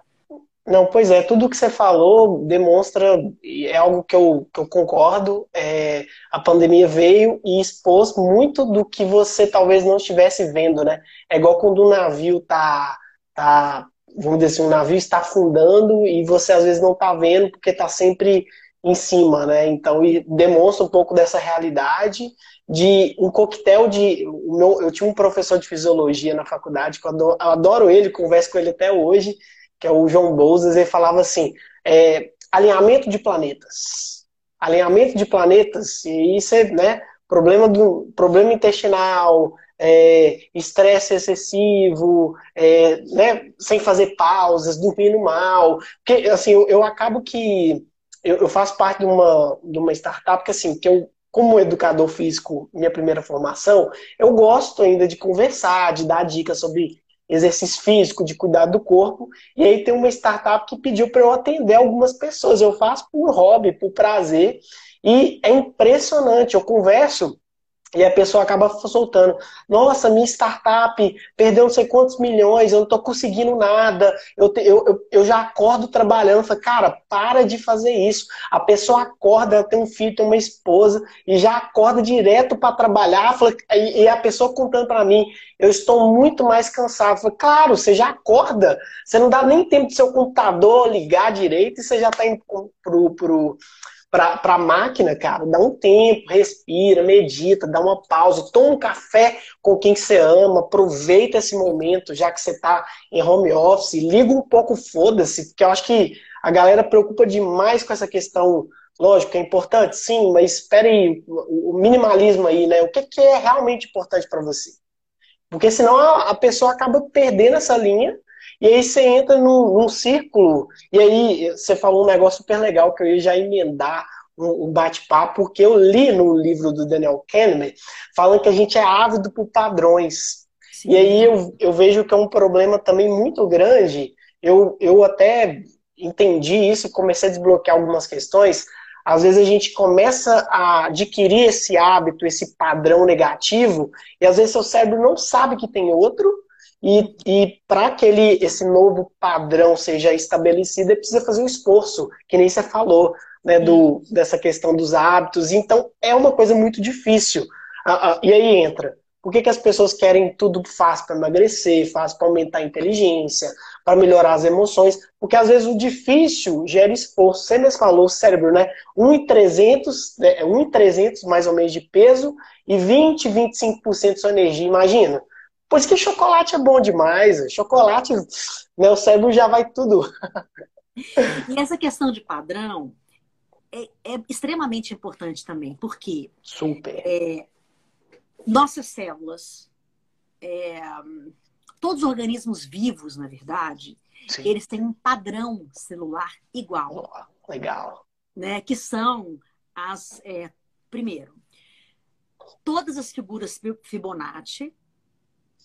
Não, pois é, tudo que você falou demonstra, é algo que eu, que eu concordo. É, a pandemia veio e expôs muito do que você talvez não estivesse vendo, né? É igual quando um navio tá, tá vamos dizer assim, um navio está afundando e você às vezes não está vendo porque está sempre em cima, né? Então, demonstra um pouco dessa realidade de um coquetel de. eu tinha um professor de fisiologia na faculdade, que eu adoro, eu adoro ele, converso com ele até hoje, que é o João Bouzas, ele falava assim: é, alinhamento de planetas. Alinhamento de planetas, e isso é né, problema, do, problema intestinal, estresse é, excessivo, é, né, sem fazer pausas, dormindo mal. Porque, assim, eu, eu acabo que. Eu, eu, faço parte de uma, de uma startup que, assim, que eu como educador físico, minha primeira formação, eu gosto ainda de conversar, de dar dicas sobre exercício físico, de cuidar do corpo. E aí tem uma startup que pediu para eu atender algumas pessoas. Eu faço por hobby, por prazer. E é impressionante. Eu converso e a pessoa acaba soltando. Nossa, minha startup perdeu não sei quantos milhões, eu não estou conseguindo nada. Eu, eu, eu já acordo trabalhando. Falo, cara, para de fazer isso. A pessoa acorda, ela tem um filho, tem uma esposa, e já acorda direto para trabalhar. Falo, e, e, a pessoa contando para mim, eu estou muito mais cansado. Falo, claro, você já acorda. Você não dá nem tempo do seu computador ligar direito e você já está indo pro, pro, para a máquina, cara, dá um tempo, respira, medita, dá uma pausa, toma um café com quem você ama, aproveita esse momento, já que você está em home office, liga um pouco, foda-se, porque eu acho que a galera preocupa demais com essa questão. Lógico é importante, sim, mas espere o minimalismo aí, né? O que, que é realmente importante para você? Porque senão a pessoa acaba perdendo essa linha e aí você entra num, num círculo, e aí você falou um negócio super legal que eu ia já emendar um, bate-papo, porque eu li no livro do Daniel Kahneman falando que a gente é ávido por padrões. Sim. E aí eu, eu vejo que é um problema também muito grande. Eu, eu até entendi isso e comecei a desbloquear algumas questões. Às vezes a gente começa a adquirir esse hábito, esse padrão negativo, e às vezes seu cérebro não sabe que tem outro, e, e para que ele, esse novo padrão seja estabelecido, ele precisa fazer um esforço, que nem você falou, né, do, dessa questão dos hábitos. Então, é uma coisa muito difícil. Ah, ah, e aí entra. Por que, que as pessoas querem tudo fácil para emagrecer, fácil para aumentar a inteligência, para melhorar as emoções? Porque às vezes o difícil gera esforço. Você mesmo falou, o cérebro, né? 1,300 né? 1,300 mais ou menos de peso e 20, 25% de sua energia. Imagina. Por isso que chocolate é bom demais. Chocolate, né, o cérebro já vai tudo. E essa questão de padrão é, é extremamente importante também, porque Super. É, nossas células, é, todos os organismos vivos, na verdade, Sim. eles têm um padrão celular igual. Oh, legal. Né, que são as. É, primeiro, todas as figuras Fibonacci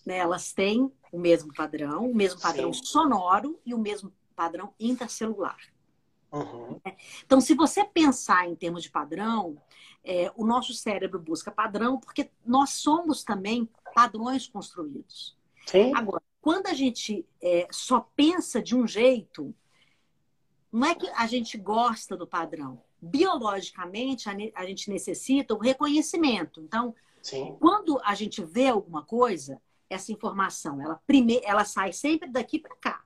né, elas têm o mesmo padrão, o mesmo padrão Sim. sonoro e o mesmo padrão intercelular. Uhum. Então, se você pensar em termos de padrão, é, o nosso cérebro busca padrão porque nós somos também padrões construídos. Sim. Agora, quando a gente é, só pensa de um jeito, não é que a gente gosta do padrão. Biologicamente, a, a gente necessita o reconhecimento. Então, Sim. quando a gente vê alguma coisa, essa informação. Ela, prime... ela sai sempre daqui para cá.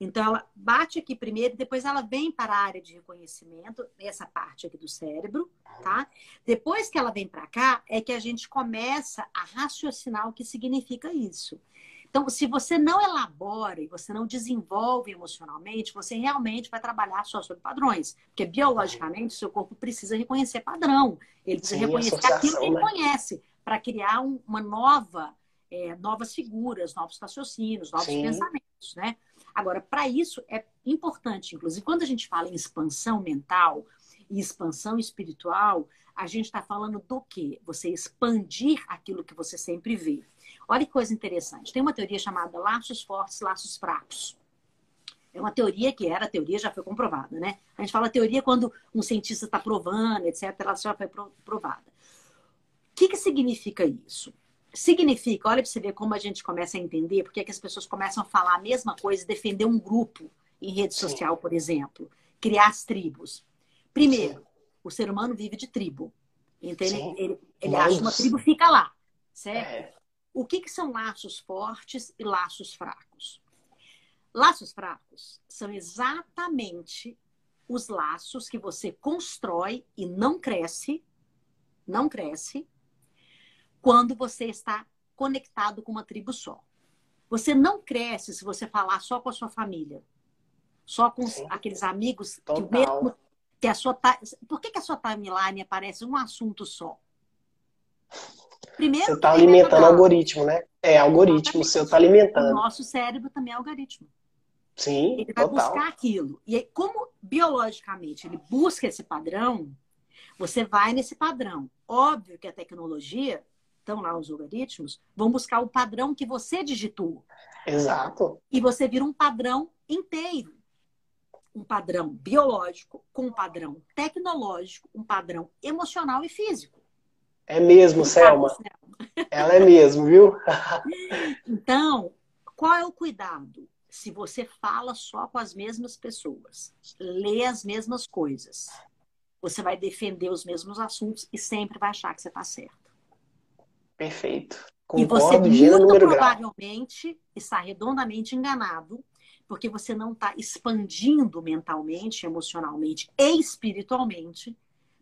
Então, ela bate aqui primeiro, depois ela vem para a área de reconhecimento, essa parte aqui do cérebro, tá? Depois que ela vem para cá, é que a gente começa a raciocinar o que significa isso. Então, se você não elabora e você não desenvolve emocionalmente, você realmente vai trabalhar só sobre padrões. Porque biologicamente, o seu corpo precisa reconhecer padrão. Ele precisa Sim, reconhecer aquilo que ele né? conhece para criar um, uma nova é, novas figuras, novos raciocínios, novos Sim. pensamentos, né? Agora, para isso é importante, inclusive, quando a gente fala em expansão mental e expansão espiritual, a gente está falando do quê? Você expandir aquilo que você sempre vê. Olha que coisa interessante. Tem uma teoria chamada laços fortes, laços fracos. É uma teoria que era teoria, já foi comprovada, né? A gente fala teoria quando um cientista está provando, etc. Ela já foi provada. O que, que significa isso? Significa, olha para você ver como a gente começa a entender porque é que as pessoas começam a falar a mesma coisa, defender um grupo em rede social, por exemplo, criar as tribos. Primeiro, Sim. o ser humano vive de tribo. Entende? Sim. Ele, ele acha uma tribo fica lá, certo? É. O que, que são laços fortes e laços fracos? Laços fracos são exatamente os laços que você constrói e não cresce, não cresce, quando você está conectado com uma tribo só. Você não cresce se você falar só com a sua família, só com Sim. aqueles amigos Total. que mesmo que a sua por que, que a sua timeline aparece um assunto só? Primeiro, você está alimentando o algoritmo, né? É, algoritmo, o seu está alimentando. O nosso cérebro também é algoritmo. Sim, Ele vai total. buscar aquilo. E aí, como biologicamente ele busca esse padrão, você vai nesse padrão. Óbvio que a tecnologia, estão lá os algoritmos, vão buscar o padrão que você digitou. Exato. E você vira um padrão inteiro. Um padrão biológico, com um padrão tecnológico, um padrão emocional e físico. É mesmo, Selma. Ela é mesmo, viu? então, qual é o cuidado? se você fala só com as mesmas pessoas, lê as mesmas coisas, você vai defender os mesmos assuntos e sempre vai achar que você está certo. Perfeito. Concordo, e você muito provavelmente grau. está redondamente enganado, porque você não está expandindo mentalmente, emocionalmente e espiritualmente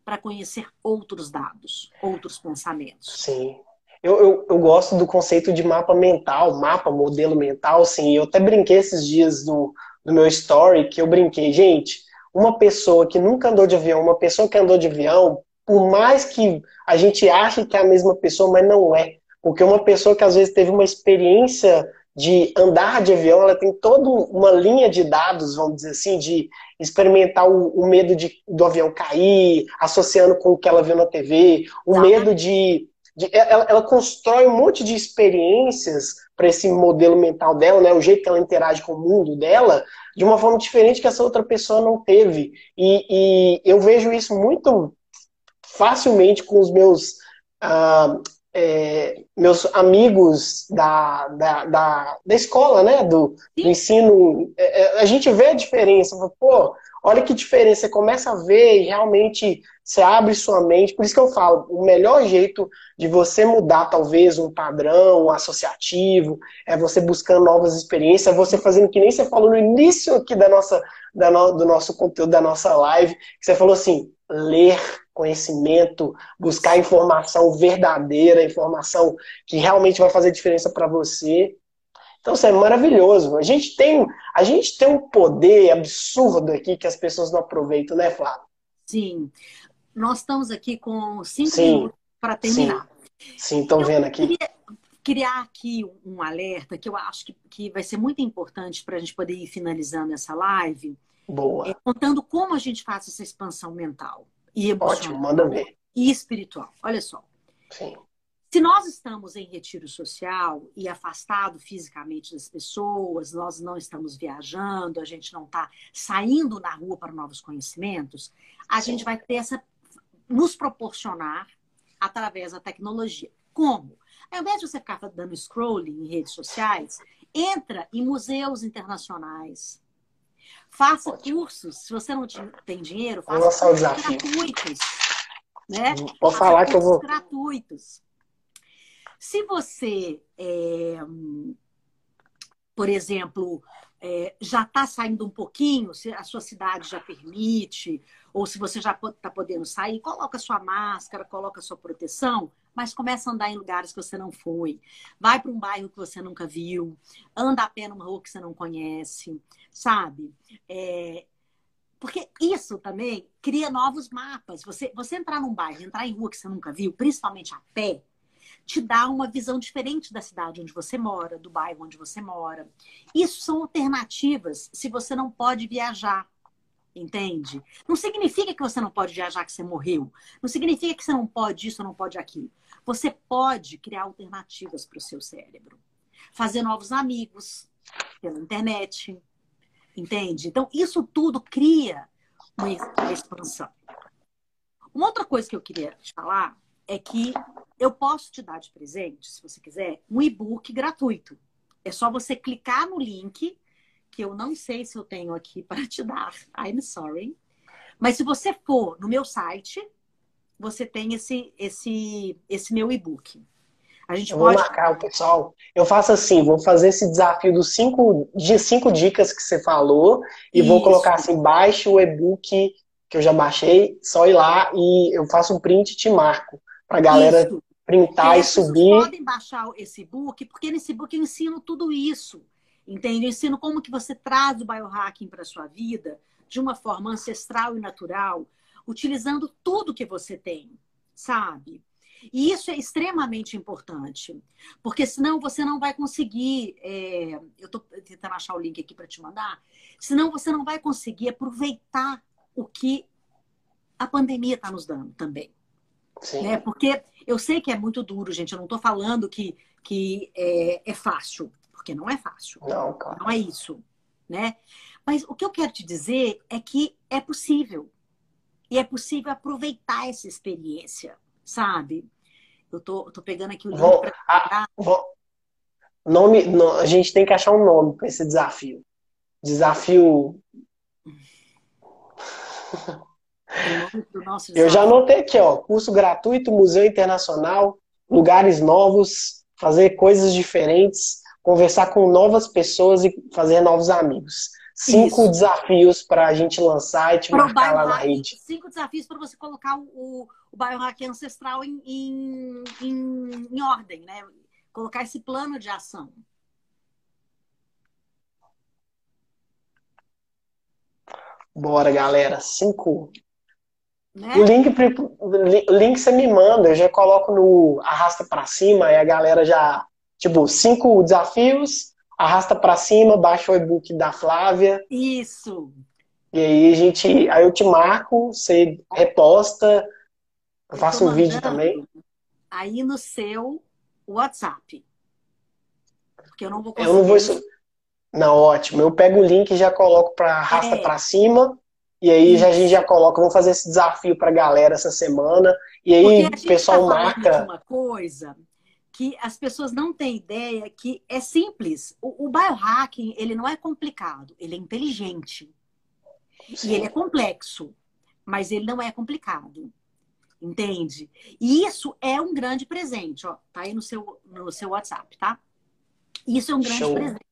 para conhecer outros dados, outros pensamentos. Sim. Eu, eu, eu, gosto do conceito de mapa mental, mapa, modelo mental, sim. Eu até brinquei esses dias no, no meu story, que eu brinquei, gente, uma pessoa que nunca andou de avião, uma pessoa que andou de avião, por mais que a gente ache que é a mesma pessoa, mas não é. Porque uma pessoa que às vezes teve uma experiência de andar de avião, ela tem toda uma linha de dados, vamos dizer assim, de experimentar o, o medo de, do avião cair, associando com o que ela viu na TV, o medo de de, ela, ela, constrói um monte de experiências para esse modelo mental dela, né? O jeito que ela interage com o mundo dela, de uma forma diferente que essa outra pessoa não teve. E, e eu vejo isso muito facilmente com os meus uh, é, meus amigos da, da, da, da, escola, né? Do, do ensino. É, é, a gente vê a diferença. Pô, olha que diferença. Você começa a ver e realmente você abre sua mente. Por isso que eu falo, o melhor jeito de você mudar, talvez, um padrão associativo, é você buscando novas experiências, é você fazendo que nem você falou no início aqui da nossa, da no, do nosso conteúdo, da nossa live, que você falou assim, ler conhecimento, buscar informação verdadeira, informação que realmente vai fazer diferença para você. Então, isso é maravilhoso. A gente tem, a gente tem um poder absurdo aqui que as pessoas não aproveitam, né, Flávio? Sim. Nós estamos aqui com cinco sim, minutos para terminar. Sim, estão vendo aqui. Queria criar aqui um alerta que eu acho que, que vai ser muito importante para a gente poder ir finalizando essa live. Boa. É, contando como a gente faz essa expansão mental e emocional. Ótimo, manda ver. E espiritual. Olha só. Sim. Se nós estamos em retiro social e afastado fisicamente das pessoas, nós não estamos viajando, a gente não está saindo na rua para novos conhecimentos, a Sim. gente vai ter essa nos proporcionar através da tecnologia. Como? Ao invés de você ficar dando scrolling em redes sociais, entra em museus internacionais. Faça Ótimo. cursos. Se você não tem dinheiro, faça cursos gratuitos. Né? Pode falar que eu vou. Gratuitos. Se você, é, por exemplo, é, já está saindo um pouquinho, se a sua cidade já permite, ou se você já está podendo sair, coloca sua máscara, coloca sua proteção, mas começa a andar em lugares que você não foi. Vai para um bairro que você nunca viu, anda a pé numa rua que você não conhece, sabe? É, porque isso também cria novos mapas. Você, você entrar num bairro, entrar em rua que você nunca viu, principalmente a pé, te dá uma visão diferente da cidade onde você mora, do bairro onde você mora. Isso são alternativas se você não pode viajar. Entende? Não significa que você não pode viajar que você morreu. Não significa que você não pode isso não pode aquilo. Você pode criar alternativas para o seu cérebro. Fazer novos amigos pela internet. Entende? Então, isso tudo cria uma expansão. Uma outra coisa que eu queria te falar é que eu posso te dar de presente, se você quiser, um e-book gratuito. É só você clicar no link que eu não sei se eu tenho aqui para te dar. I'm sorry. Mas se você for no meu site, você tem esse, esse, esse meu e-book. A gente eu pode... vou marcar o pessoal. Eu faço assim, vou fazer esse desafio dos cinco, de cinco dicas que você falou e Isso. vou colocar assim, baixe o e-book que eu já baixei, só ir lá e eu faço um print e te marco pra galera Isso. printar e, e subir. Vocês podem baixar esse book, porque nesse book eu ensino tudo isso. Entende? Eu ensino como que você traz o biohacking para sua vida de uma forma ancestral e natural, utilizando tudo que você tem, sabe? E isso é extremamente importante, porque senão você não vai conseguir. É, eu estou tentando achar o link aqui para te mandar. Senão você não vai conseguir aproveitar o que a pandemia está nos dando também. Sim. Né? Porque eu sei que é muito duro, gente. Eu não estou falando que, que é, é, fácil, porque não é fácil. Não, claro. Não é isso. Né? Mas o que eu quero te dizer é que é possível. E é possível aproveitar essa experiência, sabe? Eu tô, tô pegando aqui o link vou, pra... vou, nome, no, a gente tem que achar um nome para esse desafio. Desafio. Eu já anotei aqui, ó, curso gratuito, Museu Internacional, lugares novos, fazer coisas diferentes, conversar com novas pessoas e fazer novos amigos. Cinco Isso. desafios para a gente lançar e te Pro marcar lá na rede. Cinco desafios para você colocar o, o biohack ancestral em, em, em, em ordem, né? Colocar esse plano de ação. Bora, galera. Cinco. Né? O, link, link você me manda, eu já coloco no arrasta para cima e a galera já. Tipo, cinco desafios, arrasta para cima, baixa o e-book da Flávia. Isso. E aí a gente, aí eu te marco, você reposta, eu faço um vídeo também. Aí no seu WhatsApp. Porque eu não vou conseguir. Eu não vou isso. Não, ótimo. Eu pego o link e já coloco para arrasta é. para cima. E aí já, a gente já coloca, vamos fazer esse desafio para a galera essa semana. E aí o pessoal tá marca. Uma coisa que as pessoas não têm ideia que é simples. O, o biohacking, ele não é complicado, ele é inteligente. Sim. E ele é complexo, mas ele não é complicado. Entende? E isso é um grande presente, ó. Tá aí no seu, no seu WhatsApp, tá? Isso é um grande Show. presente.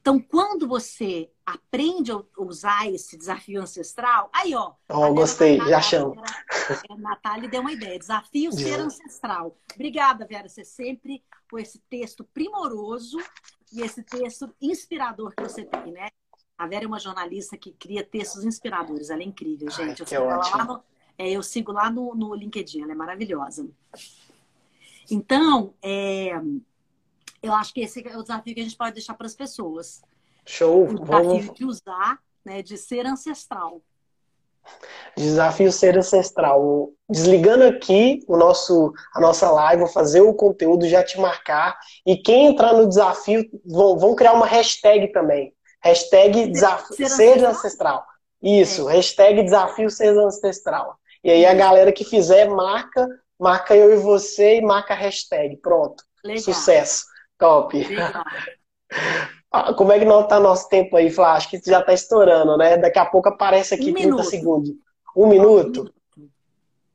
Então, quando você aprende a usar esse desafio ancestral, aí, ó. Oh, gostei, já chamo. A Natália deu uma ideia. Desafio ser ancestral. Obrigada, Vera. Você sempre com esse texto primoroso e esse texto inspirador que você tem, né? A Vera é uma jornalista que cria textos inspiradores. Ela é incrível, gente. Ai, eu, sigo lá no, é, eu sigo lá no, no LinkedIn, ela é maravilhosa. Então, é, eu acho que esse é o desafio que a gente pode deixar para as pessoas. Show! O desafio Vamos... de usar, né, de ser ancestral. Desafio ser ancestral. Desligando aqui o nosso, a nossa live, vou fazer o conteúdo, já te marcar. E quem entrar no desafio, vão, vão criar uma hashtag também. Hashtag desafio ser, ser ancestral. ancestral. Isso, é. hashtag desafio ser ancestral. E aí a galera que fizer, marca, marca eu e você e marca a hashtag. Pronto. Legal. Sucesso. Top. Ah, como é que não tá nosso tempo aí, Flá? Acho que já tá estourando, né? Daqui a pouco aparece aqui um 30 minuto. segundos. Um minuto?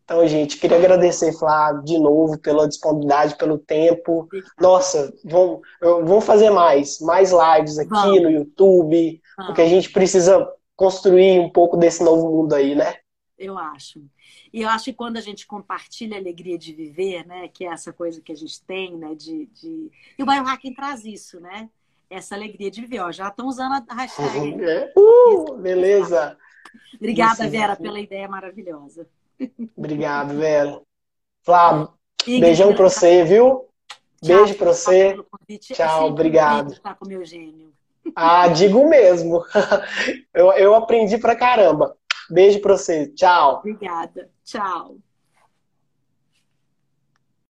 Então, gente, queria agradecer, Flá, de novo, pela disponibilidade, pelo tempo. Nossa, vamos, vamos fazer mais, mais lives aqui vamos. no YouTube, vamos. porque a gente precisa construir um pouco desse novo mundo aí, né? Eu acho. E eu acho que quando a gente compartilha a alegria de viver, né, que é essa coisa que a gente tem, né, de, de... e o biohacking traz isso, né, essa alegria de viver. Ó, já estão usando a hashtag. É. Uh, beleza. Obrigada, Vera, pela ideia maravilhosa. Obrigado, Vera. Flávio, beijão para você, viu? Beijo para você. Tchau, obrigado. Estar com meu gênio. Ah, digo mesmo. Eu, eu aprendi pra caramba. Beijo pra você. Tchau. Obrigada. Tchau.